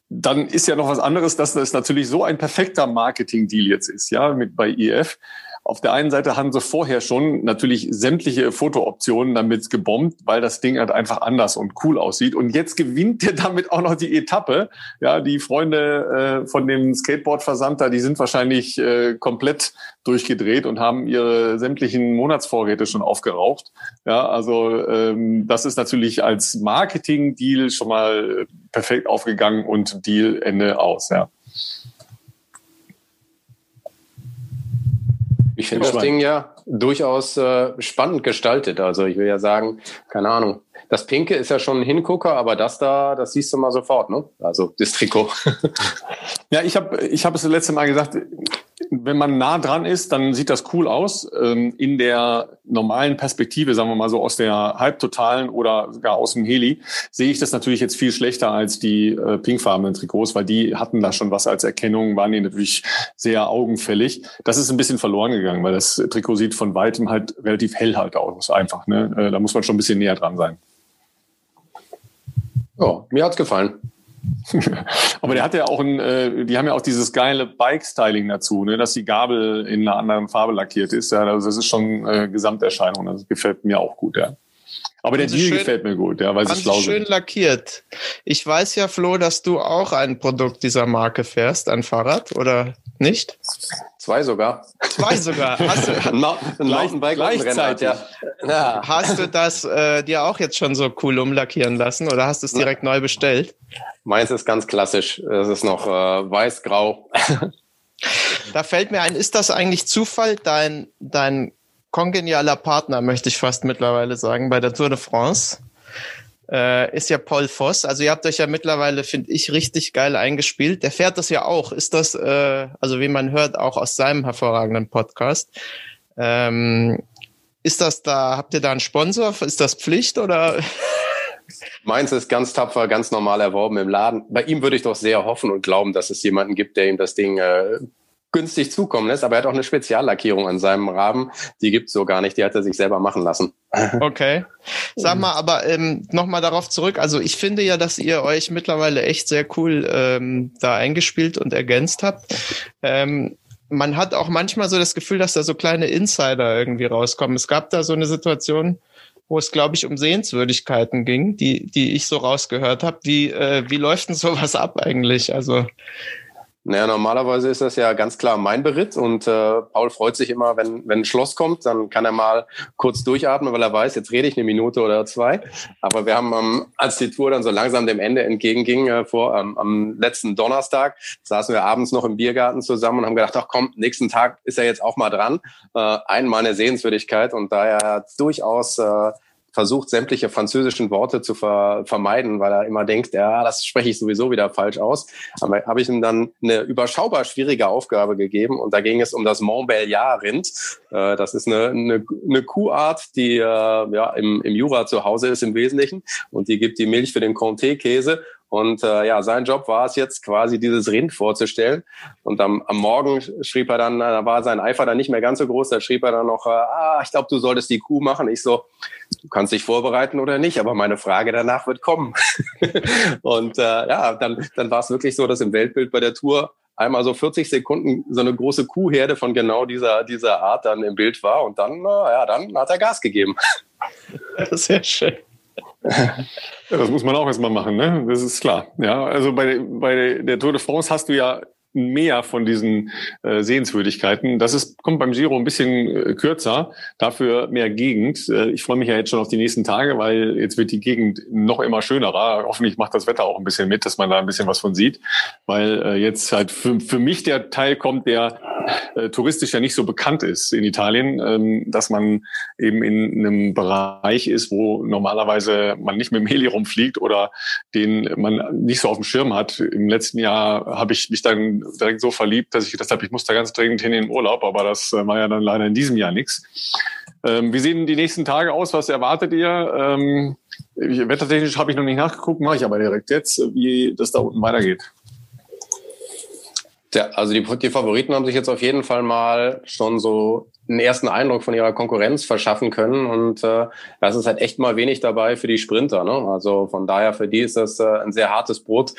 dann ist ja noch was anderes, dass das natürlich so ein perfekter Marketing-Deal jetzt ist, ja, mit bei IF. Auf der einen Seite haben sie vorher schon natürlich sämtliche Fotooptionen damit gebombt, weil das Ding halt einfach anders und cool aussieht. Und jetzt gewinnt er damit auch noch die Etappe. Ja, die Freunde äh, von dem Skateboard-Versandter, die sind wahrscheinlich äh, komplett durchgedreht und haben ihre sämtlichen Monatsvorräte schon aufgeraucht. Ja, also ähm, das ist natürlich als Marketing-Deal schon mal perfekt aufgegangen und Deal Ende aus. Ja. Ich finde das Ding ja durchaus äh, spannend gestaltet. Also ich will ja sagen, keine Ahnung. Das Pinke ist ja schon ein Hingucker, aber das da, das siehst du mal sofort, ne? Also das Trikot. ja, ich habe ich hab es das letzte Mal gesagt, wenn man nah dran ist, dann sieht das cool aus. Ähm, in der normalen Perspektive, sagen wir mal so aus der halbtotalen oder sogar aus dem Heli, sehe ich das natürlich jetzt viel schlechter als die äh, pinkfarbenen Trikots, weil die hatten da schon was als Erkennung, waren die natürlich sehr augenfällig. Das ist ein bisschen verloren gegangen, weil das Trikot sieht von weitem halt relativ hell halt aus, einfach. Ne? Äh, da muss man schon ein bisschen näher dran sein. Ja, mir hat's gefallen. Aber der hat ja auch ein, äh, die haben ja auch dieses geile Bike-Styling dazu, ne, dass die Gabel in einer anderen Farbe lackiert ist. Ja, also das ist schon äh, Gesamterscheinung. Das gefällt mir auch gut, ja. Aber der Deal schön, gefällt mir gut, ja, weil sie schlau schön lackiert. Ich weiß ja, Flo, dass du auch ein Produkt dieser Marke fährst, ein Fahrrad, oder nicht? Zwei sogar. Zwei sogar. Hast du, ein, ein Mountainbike gleichzeitig. Ja. ja. Hast du das äh, dir auch jetzt schon so cool umlackieren lassen oder hast du es direkt neu bestellt? Meins ist ganz klassisch. Es ist noch äh, weiß-grau. da fällt mir ein, ist das eigentlich Zufall, dein, dein kongenialer Partner, möchte ich fast mittlerweile sagen, bei der Tour de France. Äh, ist ja Paul Voss. Also ihr habt euch ja mittlerweile, finde ich, richtig geil eingespielt. Der fährt das ja auch. Ist das, äh, also wie man hört, auch aus seinem hervorragenden Podcast. Ähm, ist das da, habt ihr da einen Sponsor? Ist das Pflicht oder? Meins ist ganz tapfer, ganz normal erworben im Laden. Bei ihm würde ich doch sehr hoffen und glauben, dass es jemanden gibt, der ihm das Ding äh, günstig zukommen lässt. Aber er hat auch eine Speziallackierung an seinem Rahmen. Die gibt's so gar nicht. Die hat er sich selber machen lassen. Okay. Sag mal, aber ähm, nochmal darauf zurück. Also ich finde ja, dass ihr euch mittlerweile echt sehr cool ähm, da eingespielt und ergänzt habt. Ähm, man hat auch manchmal so das Gefühl, dass da so kleine Insider irgendwie rauskommen. Es gab da so eine Situation, wo es, glaube ich, um Sehenswürdigkeiten ging, die, die ich so rausgehört habe. Wie, äh, wie läuft denn sowas ab eigentlich? Also naja, normalerweise ist das ja ganz klar mein Beritt und äh, Paul freut sich immer, wenn, wenn ein Schloss kommt, dann kann er mal kurz durchatmen, weil er weiß, jetzt rede ich eine Minute oder zwei. Aber wir haben, ähm, als die Tour dann so langsam dem Ende entgegenging, äh, vor ähm, am letzten Donnerstag, saßen wir abends noch im Biergarten zusammen und haben gedacht, ach komm, nächsten Tag ist er jetzt auch mal dran. Äh, einmal eine Sehenswürdigkeit und da er durchaus äh, versucht, sämtliche französischen Worte zu ver vermeiden, weil er immer denkt, ja, das spreche ich sowieso wieder falsch aus. Aber habe ich ihm dann eine überschaubar schwierige Aufgabe gegeben und da ging es um das Montbéliard-Rind. Äh, das ist eine, eine, eine Kuhart, die äh, ja, im, im Jura zu Hause ist im Wesentlichen und die gibt die Milch für den Comté-Käse und äh, ja, sein Job war es jetzt quasi dieses Rind vorzustellen. Und am, am Morgen schrieb er dann, da war sein Eifer dann nicht mehr ganz so groß, da schrieb er dann noch, äh, ah, ich glaube, du solltest die Kuh machen. Ich so, du kannst dich vorbereiten oder nicht, aber meine Frage danach wird kommen. und äh, ja, dann, dann war es wirklich so, dass im Weltbild bei der Tour einmal so 40 Sekunden so eine große Kuhherde von genau dieser, dieser Art dann im Bild war und dann, äh, ja, dann hat er Gas gegeben. Sehr schön. Das muss man auch erstmal machen, ne? Das ist klar. Ja, also bei, bei der Tour de France hast du ja mehr von diesen äh, Sehenswürdigkeiten. Das ist, kommt beim Giro ein bisschen äh, kürzer, dafür mehr Gegend. Äh, ich freue mich ja jetzt schon auf die nächsten Tage, weil jetzt wird die Gegend noch immer schönerer. Hoffentlich macht das Wetter auch ein bisschen mit, dass man da ein bisschen was von sieht, weil äh, jetzt halt für, für mich der Teil kommt, der äh, touristisch ja nicht so bekannt ist in Italien, ähm, dass man eben in einem Bereich ist, wo normalerweise man nicht mit dem Heli rumfliegt oder den man nicht so auf dem Schirm hat. Im letzten Jahr habe ich mich dann direkt so verliebt, dass ich gedacht habe, ich muss da ganz dringend hin in den Urlaub, aber das äh, war ja dann leider in diesem Jahr nichts. Ähm, wie sehen die nächsten Tage aus? Was erwartet ihr? Ähm, wettertechnisch habe ich noch nicht nachgeguckt, mache ich aber direkt jetzt, wie das da unten weitergeht. Ja, also die, die Favoriten haben sich jetzt auf jeden Fall mal schon so einen ersten Eindruck von ihrer Konkurrenz verschaffen können. Und äh, das ist halt echt mal wenig dabei für die Sprinter. Ne? Also von daher für die ist das äh, ein sehr hartes Brot.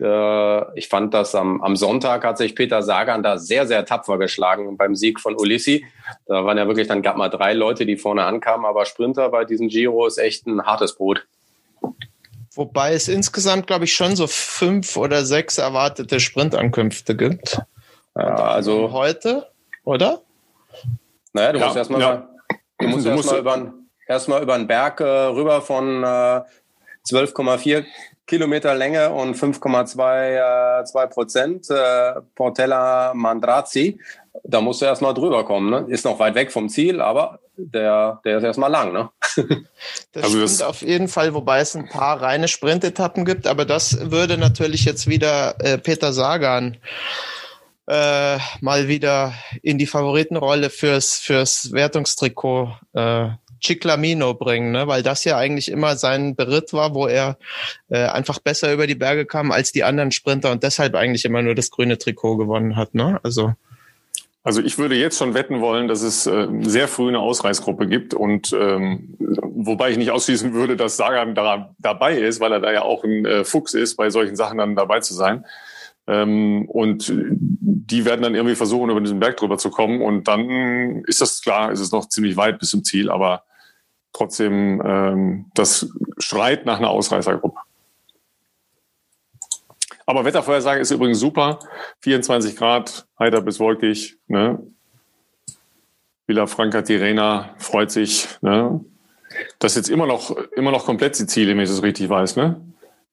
Äh, ich fand, dass am, am Sonntag hat sich Peter Sagan da sehr, sehr tapfer geschlagen beim Sieg von Ulissi. Da waren ja wirklich, dann gab mal drei Leute, die vorne ankamen, aber Sprinter bei diesem Giro ist echt ein hartes Brot. Wobei es insgesamt, glaube ich, schon so fünf oder sechs erwartete Sprintankünfte gibt. Ja, also heute, oder? Naja, du ja, musst erstmal ja. du musst erst über, erst über einen Berg äh, rüber von äh, 12,4 Kilometer Länge und 5,2 äh, Prozent. Äh, Portella Mandrazzi. Da musst du erstmal drüber kommen. Ne? Ist noch weit weg vom Ziel, aber der, der ist erstmal lang. Ne? Das also stimmt das auf jeden Fall, wobei es ein paar reine Sprintetappen gibt, aber das würde natürlich jetzt wieder äh, Peter Sagan äh, mal wieder in die Favoritenrolle fürs, fürs Wertungstrikot äh, Ciclamino bringen, ne? weil das ja eigentlich immer sein Beritt war, wo er äh, einfach besser über die Berge kam als die anderen Sprinter und deshalb eigentlich immer nur das grüne Trikot gewonnen hat. Ne? Also also ich würde jetzt schon wetten wollen, dass es äh, sehr früh eine Ausreißgruppe gibt und ähm, wobei ich nicht ausschließen würde, dass Sagan da dabei ist, weil er da ja auch ein äh, Fuchs ist, bei solchen Sachen dann dabei zu sein. Ähm, und die werden dann irgendwie versuchen, über diesen Berg drüber zu kommen und dann ist das klar, ist es noch ziemlich weit bis zum Ziel, aber trotzdem, ähm, das schreit nach einer Ausreißergruppe. Aber Wettervorhersage ist übrigens super. 24 Grad, heiter bis wolkig. Ne? Villa Franca Tirena freut sich. Ne? Das ist jetzt immer noch, immer noch komplett Sizilien, wenn ich das richtig weiß. Ne?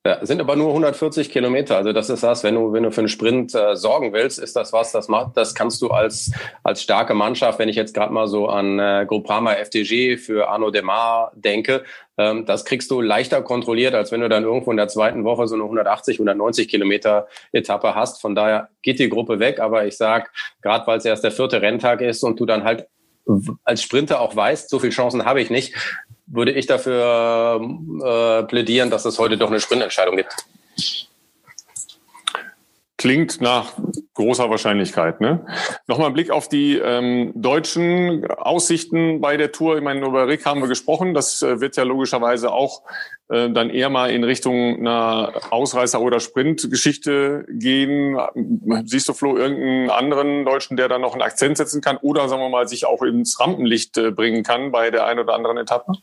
Ja, sind aber nur 140 Kilometer. Also das ist das, wenn du, wenn du für einen Sprint äh, sorgen willst, ist das was, das macht, das kannst du als, als starke Mannschaft, wenn ich jetzt gerade mal so an äh, Groupama FDG für Arno Demar denke, ähm, das kriegst du leichter kontrolliert, als wenn du dann irgendwo in der zweiten Woche so eine 180, 190 Kilometer Etappe hast. Von daher geht die Gruppe weg. Aber ich sag, gerade weil es erst der vierte Renntag ist und du dann halt als Sprinter auch weißt, so viele Chancen habe ich nicht, würde ich dafür äh, plädieren, dass es heute doch eine Sprintentscheidung gibt. Klingt nach großer Wahrscheinlichkeit. Ne? Nochmal ein Blick auf die ähm, deutschen Aussichten bei der Tour. Ich meine, über Rick haben wir gesprochen. Das äh, wird ja logischerweise auch äh, dann eher mal in Richtung einer Ausreißer- oder Sprintgeschichte gehen. Siehst du, Flo, irgendeinen anderen Deutschen, der da noch einen Akzent setzen kann oder, sagen wir mal, sich auch ins Rampenlicht äh, bringen kann bei der einen oder anderen Etappe?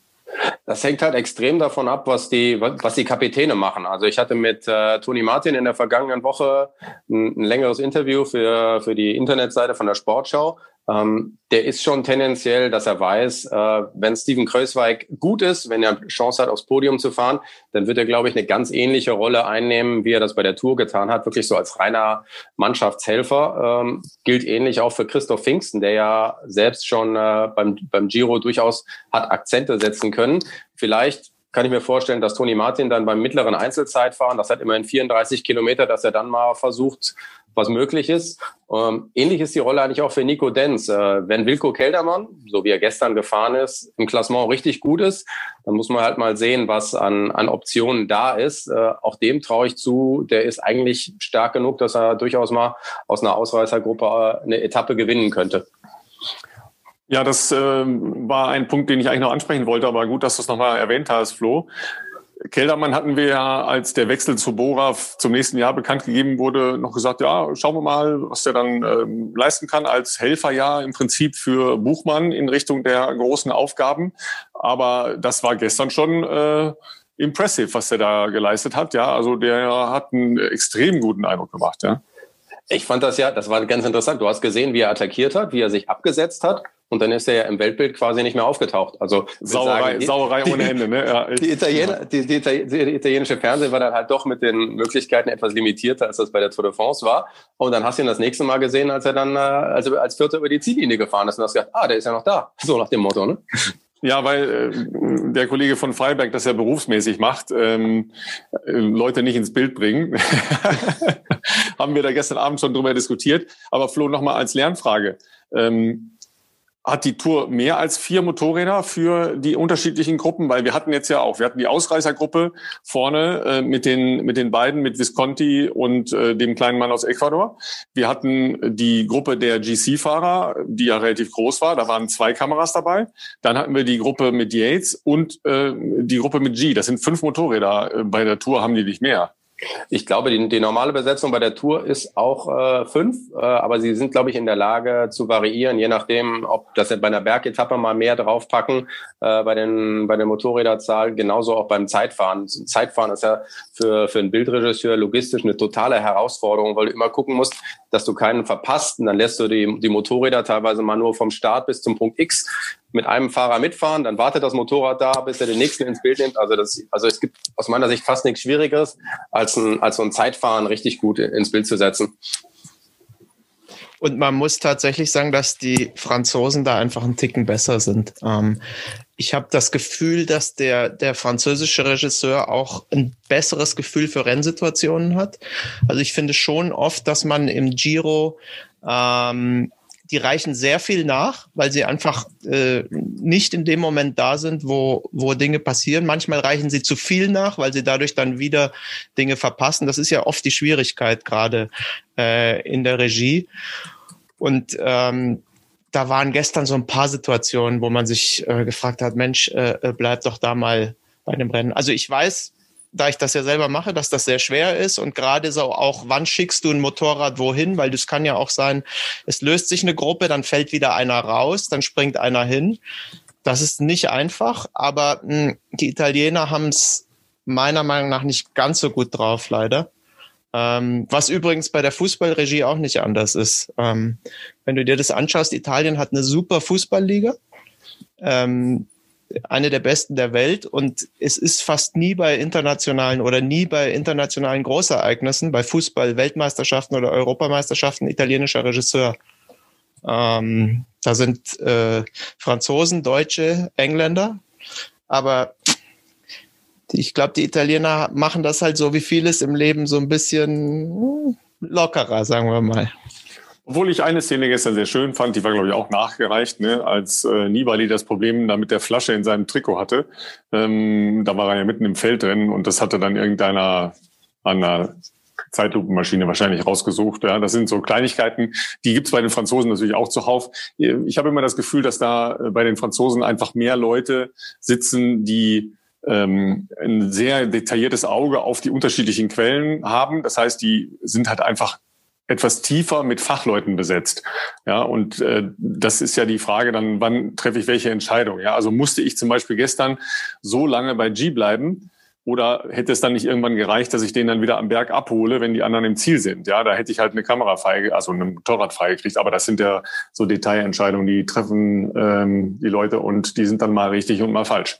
Das hängt halt extrem davon ab, was die, was die Kapitäne machen. Also ich hatte mit äh, Toni Martin in der vergangenen Woche ein, ein längeres Interview für, für die Internetseite von der Sportschau ähm, der ist schon tendenziell, dass er weiß, äh, wenn Steven Kreuzweig gut ist, wenn er Chance hat, aufs Podium zu fahren, dann wird er, glaube ich, eine ganz ähnliche Rolle einnehmen, wie er das bei der Tour getan hat, wirklich so als reiner Mannschaftshelfer. Ähm, gilt ähnlich auch für Christoph Pfingsten, der ja selbst schon äh, beim, beim Giro durchaus hat Akzente setzen können. Vielleicht kann ich mir vorstellen, dass Toni Martin dann beim mittleren Einzelzeitfahren, das hat immerhin 34 Kilometer, dass er dann mal versucht, was möglich ist. Ähm, ähnlich ist die Rolle eigentlich auch für Nico Denz. Äh, wenn Wilko Keldermann, so wie er gestern gefahren ist, im Klassement richtig gut ist, dann muss man halt mal sehen, was an, an Optionen da ist. Äh, auch dem traue ich zu, der ist eigentlich stark genug, dass er durchaus mal aus einer Ausreißergruppe äh, eine Etappe gewinnen könnte. Ja, das äh, war ein Punkt, den ich eigentlich noch ansprechen wollte, aber gut, dass du es nochmal erwähnt hast, Flo. Keldermann hatten wir ja, als der Wechsel zu Bora zum nächsten Jahr bekannt gegeben wurde, noch gesagt, ja, schauen wir mal, was der dann ähm, leisten kann als Helfer ja im Prinzip für Buchmann in Richtung der großen Aufgaben. Aber das war gestern schon äh, impressive, was der da geleistet hat. Ja, also der hat einen extrem guten Eindruck gemacht. Ja. Ich fand das ja, das war ganz interessant. Du hast gesehen, wie er attackiert hat, wie er sich abgesetzt hat und dann ist er ja im Weltbild quasi nicht mehr aufgetaucht. Also Sauerei, sagen, Sauerei ohne Ende. Ne? Ja, die, Italiener, die, die, die, italienische Fernsehen war dann halt doch mit den Möglichkeiten etwas limitierter, als das bei der Tour de France war. Und dann hast du ihn das nächste Mal gesehen, als er dann also als Vierter über die Ziellinie gefahren ist und hast gedacht, ah, der ist ja noch da. So nach dem Motto. Ne? Ja, weil äh, der Kollege von Freiberg das ja berufsmäßig macht, ähm, äh, Leute nicht ins Bild bringen. Haben wir da gestern Abend schon drüber diskutiert. Aber Flo, nochmal als Lernfrage. Ähm, hat die Tour mehr als vier Motorräder für die unterschiedlichen Gruppen? Weil wir hatten jetzt ja auch, wir hatten die Ausreißergruppe vorne äh, mit den mit den beiden, mit Visconti und äh, dem kleinen Mann aus Ecuador. Wir hatten die Gruppe der GC-Fahrer, die ja relativ groß war. Da waren zwei Kameras dabei. Dann hatten wir die Gruppe mit Yates und äh, die Gruppe mit G. Das sind fünf Motorräder. Äh, bei der Tour haben die nicht mehr. Ich glaube, die, die normale Besetzung bei der Tour ist auch äh, fünf, äh, aber sie sind, glaube ich, in der Lage zu variieren, je nachdem, ob das bei einer Bergetappe mal mehr draufpacken äh, bei den bei der Motorräderzahl, genauso auch beim Zeitfahren. Zeitfahren ist ja für für einen Bildregisseur logistisch eine totale Herausforderung, weil du immer gucken musst, dass du keinen verpasst. Und dann lässt du die die Motorräder teilweise mal nur vom Start bis zum Punkt X mit einem Fahrer mitfahren, dann wartet das Motorrad da, bis er den nächsten ins Bild nimmt. Also das, also es gibt aus meiner Sicht fast nichts Schwierigeres, als ein, als so ein Zeitfahren richtig gut ins Bild zu setzen. Und man muss tatsächlich sagen, dass die Franzosen da einfach einen Ticken besser sind. Ähm, ich habe das Gefühl, dass der, der französische Regisseur auch ein besseres Gefühl für Rennsituationen hat. Also ich finde schon oft, dass man im Giro ähm, die reichen sehr viel nach, weil sie einfach äh, nicht in dem Moment da sind, wo, wo Dinge passieren. Manchmal reichen sie zu viel nach, weil sie dadurch dann wieder Dinge verpassen. Das ist ja oft die Schwierigkeit gerade äh, in der Regie. Und ähm, da waren gestern so ein paar Situationen, wo man sich äh, gefragt hat, Mensch, äh, äh bleib doch da mal bei dem Rennen. Also ich weiß, da ich das ja selber mache, dass das sehr schwer ist und gerade so auch, wann schickst du ein Motorrad wohin, weil das kann ja auch sein, es löst sich eine Gruppe, dann fällt wieder einer raus, dann springt einer hin. Das ist nicht einfach, aber mh, hm, die Italiener haben es meiner Meinung nach nicht ganz so gut drauf, leider. Ähm, was übrigens bei der Fußballregie auch nicht anders ist. Ähm, wenn du dir das anschaust, Italien hat eine super Fußballliga. Ähm, eine der besten der Welt und es ist fast nie bei internationalen oder nie bei internationalen Großereignissen, bei Fußball, Weltmeisterschaften oder Europameisterschaften italienischer Regisseur. Ähm, da sind äh, Franzosen, Deutsche, Engländer, aber ich glaube, die Italiener machen das halt so wie vieles im Leben so ein bisschen lockerer, sagen wir mal. Obwohl ich eine Szene gestern sehr schön fand, die war, glaube ich, auch nachgereicht, ne? als äh, Nibali das Problem da mit der Flasche in seinem Trikot hatte. Ähm, da war er ja mitten im Feld drin und das hatte dann irgendeiner an einer Zeitlupenmaschine wahrscheinlich rausgesucht. Ja, das sind so Kleinigkeiten, die gibt's bei den Franzosen natürlich auch zuhauf. Ich habe immer das Gefühl, dass da äh, bei den Franzosen einfach mehr Leute sitzen, die ähm, ein sehr detailliertes Auge auf die unterschiedlichen Quellen haben. Das heißt, die sind halt einfach etwas tiefer mit Fachleuten besetzt. Ja, und äh, das ist ja die Frage dann, wann treffe ich welche Entscheidung? Ja, also musste ich zum Beispiel gestern so lange bei G bleiben, oder hätte es dann nicht irgendwann gereicht, dass ich den dann wieder am Berg abhole, wenn die anderen im Ziel sind? Ja, da hätte ich halt eine Kamera frei, also ein Motorrad freigekriegt. Aber das sind ja so Detailentscheidungen, die treffen ähm, die Leute und die sind dann mal richtig und mal falsch.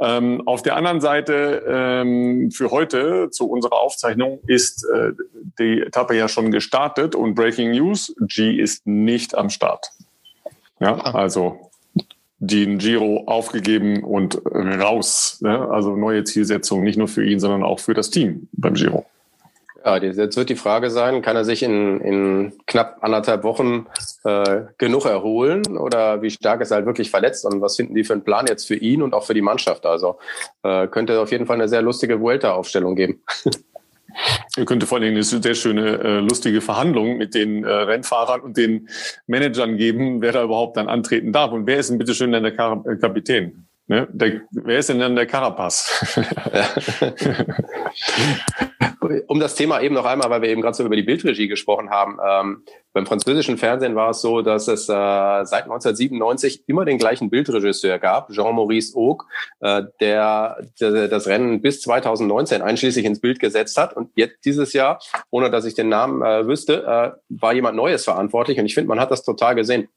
Ähm, auf der anderen Seite ähm, für heute zu unserer Aufzeichnung ist äh, die Etappe ja schon gestartet und Breaking News: G ist nicht am Start. Ja, ah. also den Giro aufgegeben und raus. Ne? Also neue Zielsetzung, nicht nur für ihn, sondern auch für das Team beim Giro. Ja, jetzt wird die Frage sein, kann er sich in, in knapp anderthalb Wochen äh, genug erholen oder wie stark ist er halt wirklich verletzt und was finden die für einen Plan jetzt für ihn und auch für die Mannschaft? Also äh, könnte auf jeden Fall eine sehr lustige Vuelta-Aufstellung geben. Ihr könnte vor allem eine sehr schöne, äh, lustige Verhandlung mit den äh, Rennfahrern und den Managern geben, wer da überhaupt dann antreten darf. Und wer ist denn bitte schön dann der äh, Kapitän? Ne? Der, wer ist denn dann der Carapaz? um das Thema eben noch einmal, weil wir eben gerade so über die Bildregie gesprochen haben. Ähm, beim französischen Fernsehen war es so, dass es äh, seit 1997 immer den gleichen Bildregisseur gab, Jean-Maurice Aug, äh, der, der das Rennen bis 2019 einschließlich ins Bild gesetzt hat. Und jetzt dieses Jahr, ohne dass ich den Namen äh, wüsste, äh, war jemand Neues verantwortlich. Und ich finde, man hat das total gesehen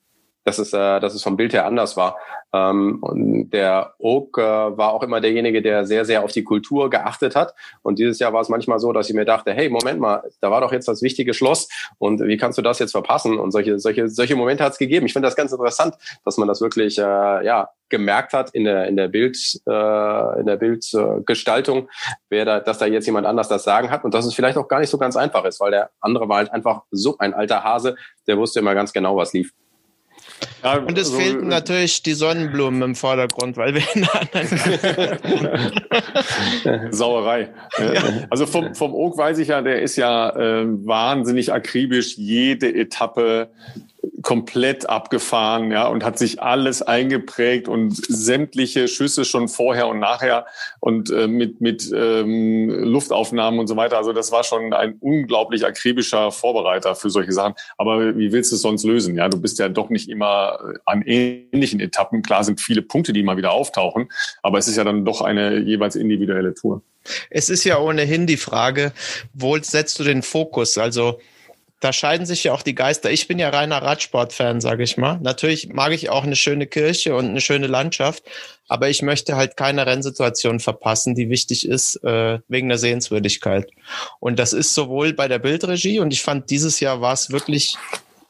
dass es, äh, dass es vom Bild her anders war. Ähm, und der Oak äh, war auch immer derjenige, der sehr, sehr auf die Kultur geachtet hat. Und dieses Jahr war es manchmal so, dass ich mir dachte, hey, Moment mal, da war doch jetzt das wichtige Schloss und wie kannst du das jetzt verpassen? Und solche, solche, solche Momente hat es gegeben. Ich finde das ganz interessant, dass man das wirklich äh, ja, gemerkt hat in der, in der Bild, äh, in der Bildgestaltung, wer da, dass da jetzt jemand anders das sagen hat und dass es vielleicht auch gar nicht so ganz einfach ist, weil der andere war halt einfach so ein alter Hase, der wusste immer ganz genau, was lief. Ja, und es also, fehlten natürlich die Sonnenblumen im Vordergrund, weil wir in anderen Sauerei. Ja. Also vom, vom Oak weiß ich ja, der ist ja äh, wahnsinnig akribisch jede Etappe komplett abgefahren, ja, und hat sich alles eingeprägt und sämtliche Schüsse schon vorher und nachher und äh, mit, mit ähm, Luftaufnahmen und so weiter. Also das war schon ein unglaublich akribischer Vorbereiter für solche Sachen. Aber wie willst du es sonst lösen? Ja, du bist ja doch nicht immer an ähnlichen Etappen. Klar sind viele Punkte, die mal wieder auftauchen, aber es ist ja dann doch eine jeweils individuelle Tour. Es ist ja ohnehin die Frage, wo setzt du den Fokus? Also da scheiden sich ja auch die Geister. Ich bin ja reiner Radsport-Fan, sage ich mal. Natürlich mag ich auch eine schöne Kirche und eine schöne Landschaft, aber ich möchte halt keine Rennsituation verpassen, die wichtig ist äh, wegen der Sehenswürdigkeit. Und das ist sowohl bei der Bildregie und ich fand dieses Jahr war es wirklich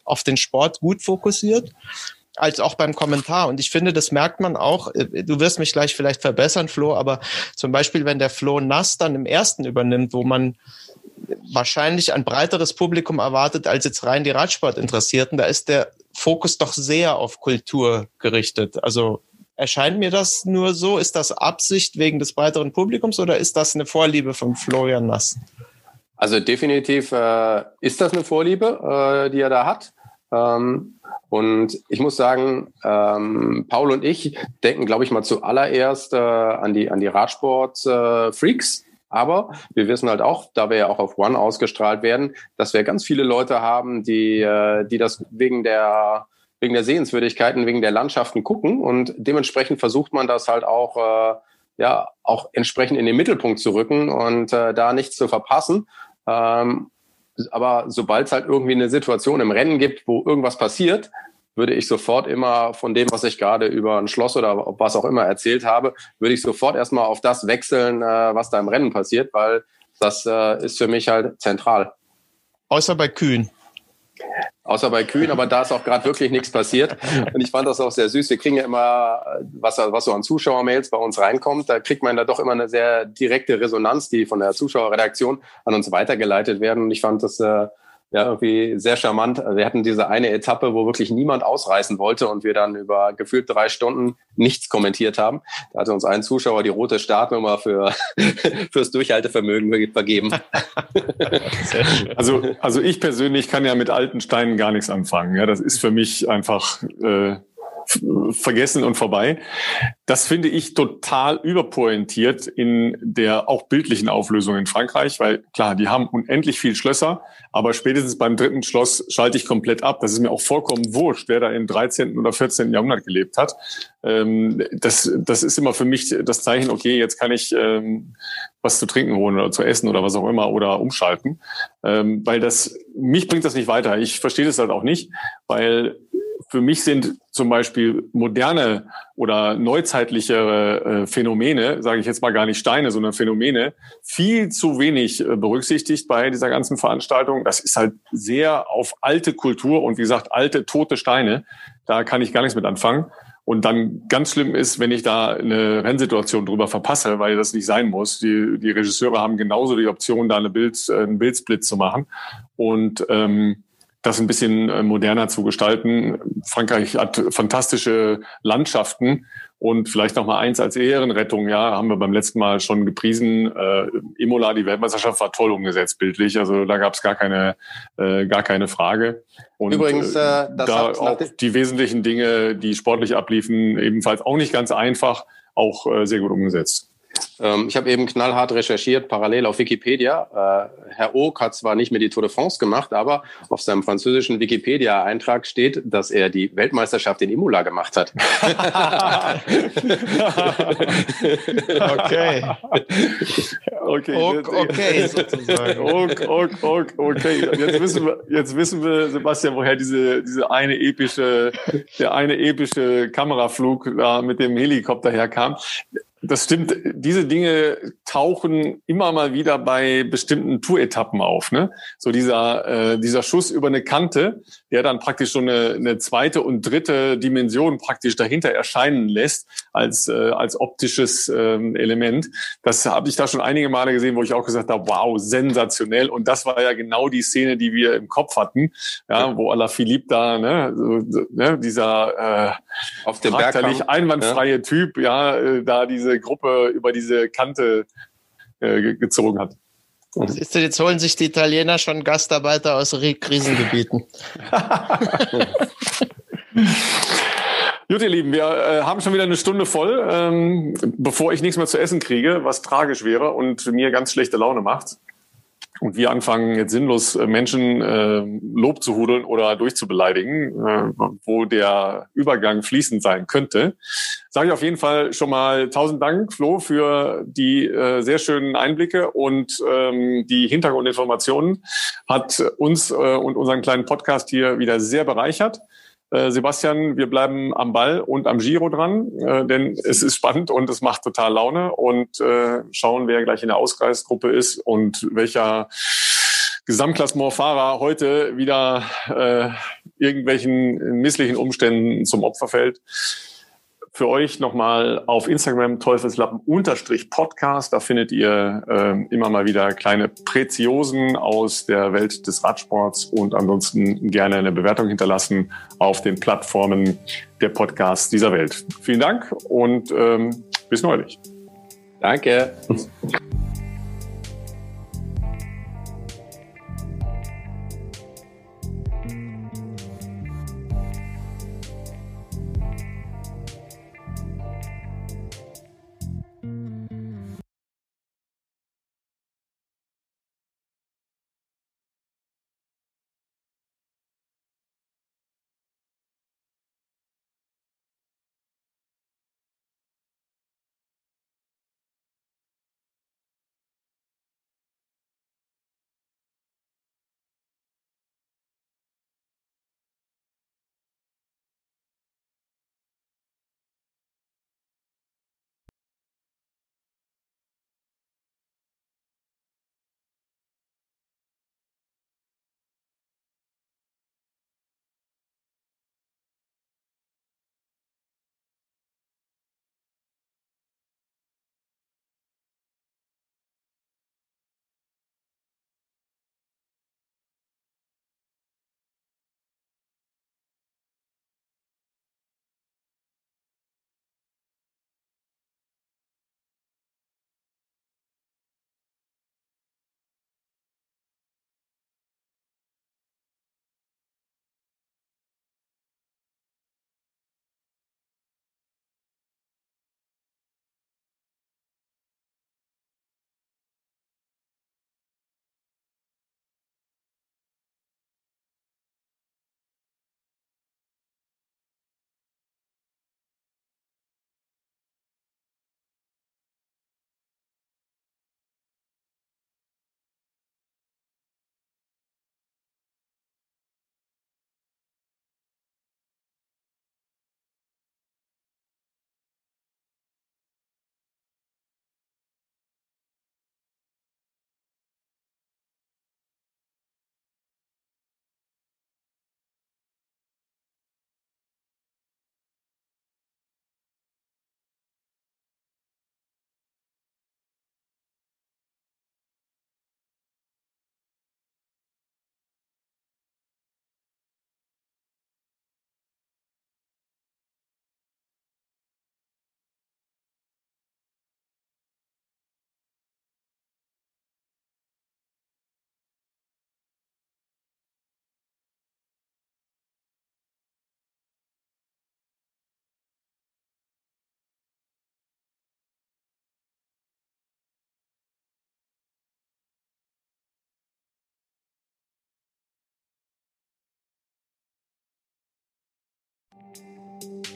auf den Sport gut fokussiert als auch beim Kommentar. Und ich finde, das merkt man auch. Äh, du wirst mich gleich vielleicht verbessern, Flo, aber zum Beispiel, wenn der Flo Nass dann im ersten übernimmt, wo man wahrscheinlich ein breiteres Publikum erwartet als jetzt rein die Radsportinteressierten. Da ist der Fokus doch sehr auf Kultur gerichtet. Also erscheint mir das nur so? Ist das Absicht wegen des breiteren Publikums oder ist das eine Vorliebe von Florian Nass? Also definitiv äh, ist das eine Vorliebe, äh, die er da hat. Ähm, und ich muss sagen, ähm, Paul und ich denken, glaube ich, mal zuallererst äh, an die an die Radsport-Freaks, aber wir wissen halt auch, da wir ja auch auf One ausgestrahlt werden, dass wir ganz viele Leute haben, die, äh, die das wegen der, wegen der Sehenswürdigkeiten, wegen der Landschaften gucken. Und dementsprechend versucht man das halt auch, äh, ja, auch entsprechend in den Mittelpunkt zu rücken und äh, da nichts zu verpassen. Ähm, aber sobald es halt irgendwie eine Situation im Rennen gibt, wo irgendwas passiert, würde ich sofort immer von dem, was ich gerade über ein Schloss oder was auch immer erzählt habe, würde ich sofort erstmal auf das wechseln, äh, was da im Rennen passiert, weil das äh, ist für mich halt zentral. Außer bei Kühen. Außer bei Kühen, aber da ist auch gerade wirklich nichts passiert. Und ich fand das auch sehr süß. Wir kriegen ja immer, was, was so an Zuschauermails bei uns reinkommt, da kriegt man da doch immer eine sehr direkte Resonanz, die von der Zuschauerredaktion an uns weitergeleitet werden. Und ich fand das äh, ja irgendwie sehr charmant. Also wir hatten diese eine Etappe, wo wirklich niemand ausreißen wollte und wir dann über gefühlt drei Stunden nichts kommentiert haben. Da hatte uns ein Zuschauer die rote Startnummer für fürs Durchhaltevermögen vergeben. also, also ich persönlich kann ja mit alten Steinen gar nichts anfangen. Ja, das ist für mich einfach äh, vergessen und vorbei. Das finde ich total überpointiert in der auch bildlichen Auflösung in Frankreich, weil klar, die haben unendlich viel Schlösser, aber spätestens beim dritten Schloss schalte ich komplett ab. Das ist mir auch vollkommen wurscht, wer da im 13. oder 14. Jahrhundert gelebt hat. Ähm, das, das ist immer für mich das Zeichen, okay, jetzt kann ich ähm, was zu trinken holen oder zu essen oder was auch immer oder umschalten. Ähm, weil das, mich bringt das nicht weiter. Ich verstehe das halt auch nicht, weil für mich sind zum Beispiel moderne oder neuzeitliche äh, Phänomene, sage ich jetzt mal gar nicht Steine, sondern Phänomene, viel zu wenig äh, berücksichtigt bei dieser ganzen Veranstaltung. Das ist halt sehr auf alte Kultur und wie gesagt, alte, tote Steine. Da kann ich gar nichts mit anfangen. Und dann ganz schlimm ist, wenn ich da eine Rennsituation drüber verpasse, weil das nicht sein muss. Die, die Regisseure haben genauso die Option, da eine Bild, äh, einen Bildsplit zu machen. Und ähm, das ein bisschen äh, moderner zu gestalten. Frankreich hat fantastische Landschaften und vielleicht noch mal eins als Ehrenrettung. Ja, haben wir beim letzten Mal schon gepriesen. Äh, Imola, die Weltmeisterschaft war toll umgesetzt bildlich. Also da gab es gar keine äh, gar keine Frage. Und Übrigens, äh, äh da auch die wesentlichen Dinge, die sportlich abliefen, ebenfalls auch nicht ganz einfach, auch äh, sehr gut umgesetzt. Ähm, ich habe eben knallhart recherchiert, parallel auf Wikipedia. Äh, Herr Oak hat zwar nicht mehr die Tour de France gemacht, aber auf seinem französischen Wikipedia-Eintrag steht, dass er die Weltmeisterschaft in Imola gemacht hat. okay. Okay, Oak, okay, sozusagen. Oak, Oak, Oak, okay. Jetzt wissen wir, jetzt wissen wir, Sebastian, woher diese, diese eine epische, der eine epische Kameraflug da mit dem Helikopter herkam. Das stimmt. Diese Dinge tauchen immer mal wieder bei bestimmten Tour-Etappen auf. Ne? So dieser, äh, dieser Schuss über eine Kante, der dann praktisch so eine, eine zweite und dritte Dimension praktisch dahinter erscheinen lässt als, äh, als optisches ähm, Element. Das habe ich da schon einige Male gesehen, wo ich auch gesagt habe, wow, sensationell. Und das war ja genau die Szene, die wir im Kopf hatten, ja, wo Alaphilippe da, ne, so, ne dieser äh, auf dem Berg einwandfreie ja. Typ, ja, äh, da diese Gruppe über diese Kante äh, gezogen hat. Siehst du, jetzt holen sich die Italiener schon Gastarbeiter aus Krisengebieten. Gut, ihr Lieben, wir äh, haben schon wieder eine Stunde voll, ähm, bevor ich nichts mehr zu essen kriege, was tragisch wäre und mir ganz schlechte Laune macht und wir anfangen jetzt sinnlos äh, Menschen äh, Lob zu hudeln oder durchzubeleidigen, äh, wo der Übergang fließend sein könnte, sage ich auf jeden Fall schon mal tausend Dank, Flo, für die äh, sehr schönen Einblicke und ähm, die Hintergrundinformationen. Hat uns äh, und unseren kleinen Podcast hier wieder sehr bereichert. Äh, Sebastian, wir bleiben am Ball und am Giro dran, äh, denn es ist spannend und es macht total Laune und äh, schauen, wer gleich in der Ausgleichsgruppe ist und welcher Gesamtklassementfahrer heute wieder irgendwelchen misslichen Umständen zum Opfer fällt für euch nochmal auf Instagram Teufelslappen-Podcast. Da findet ihr äh, immer mal wieder kleine Preziosen aus der Welt des Radsports und ansonsten gerne eine Bewertung hinterlassen auf den Plattformen der Podcasts dieser Welt. Vielen Dank und ähm, bis neulich. Danke. thank you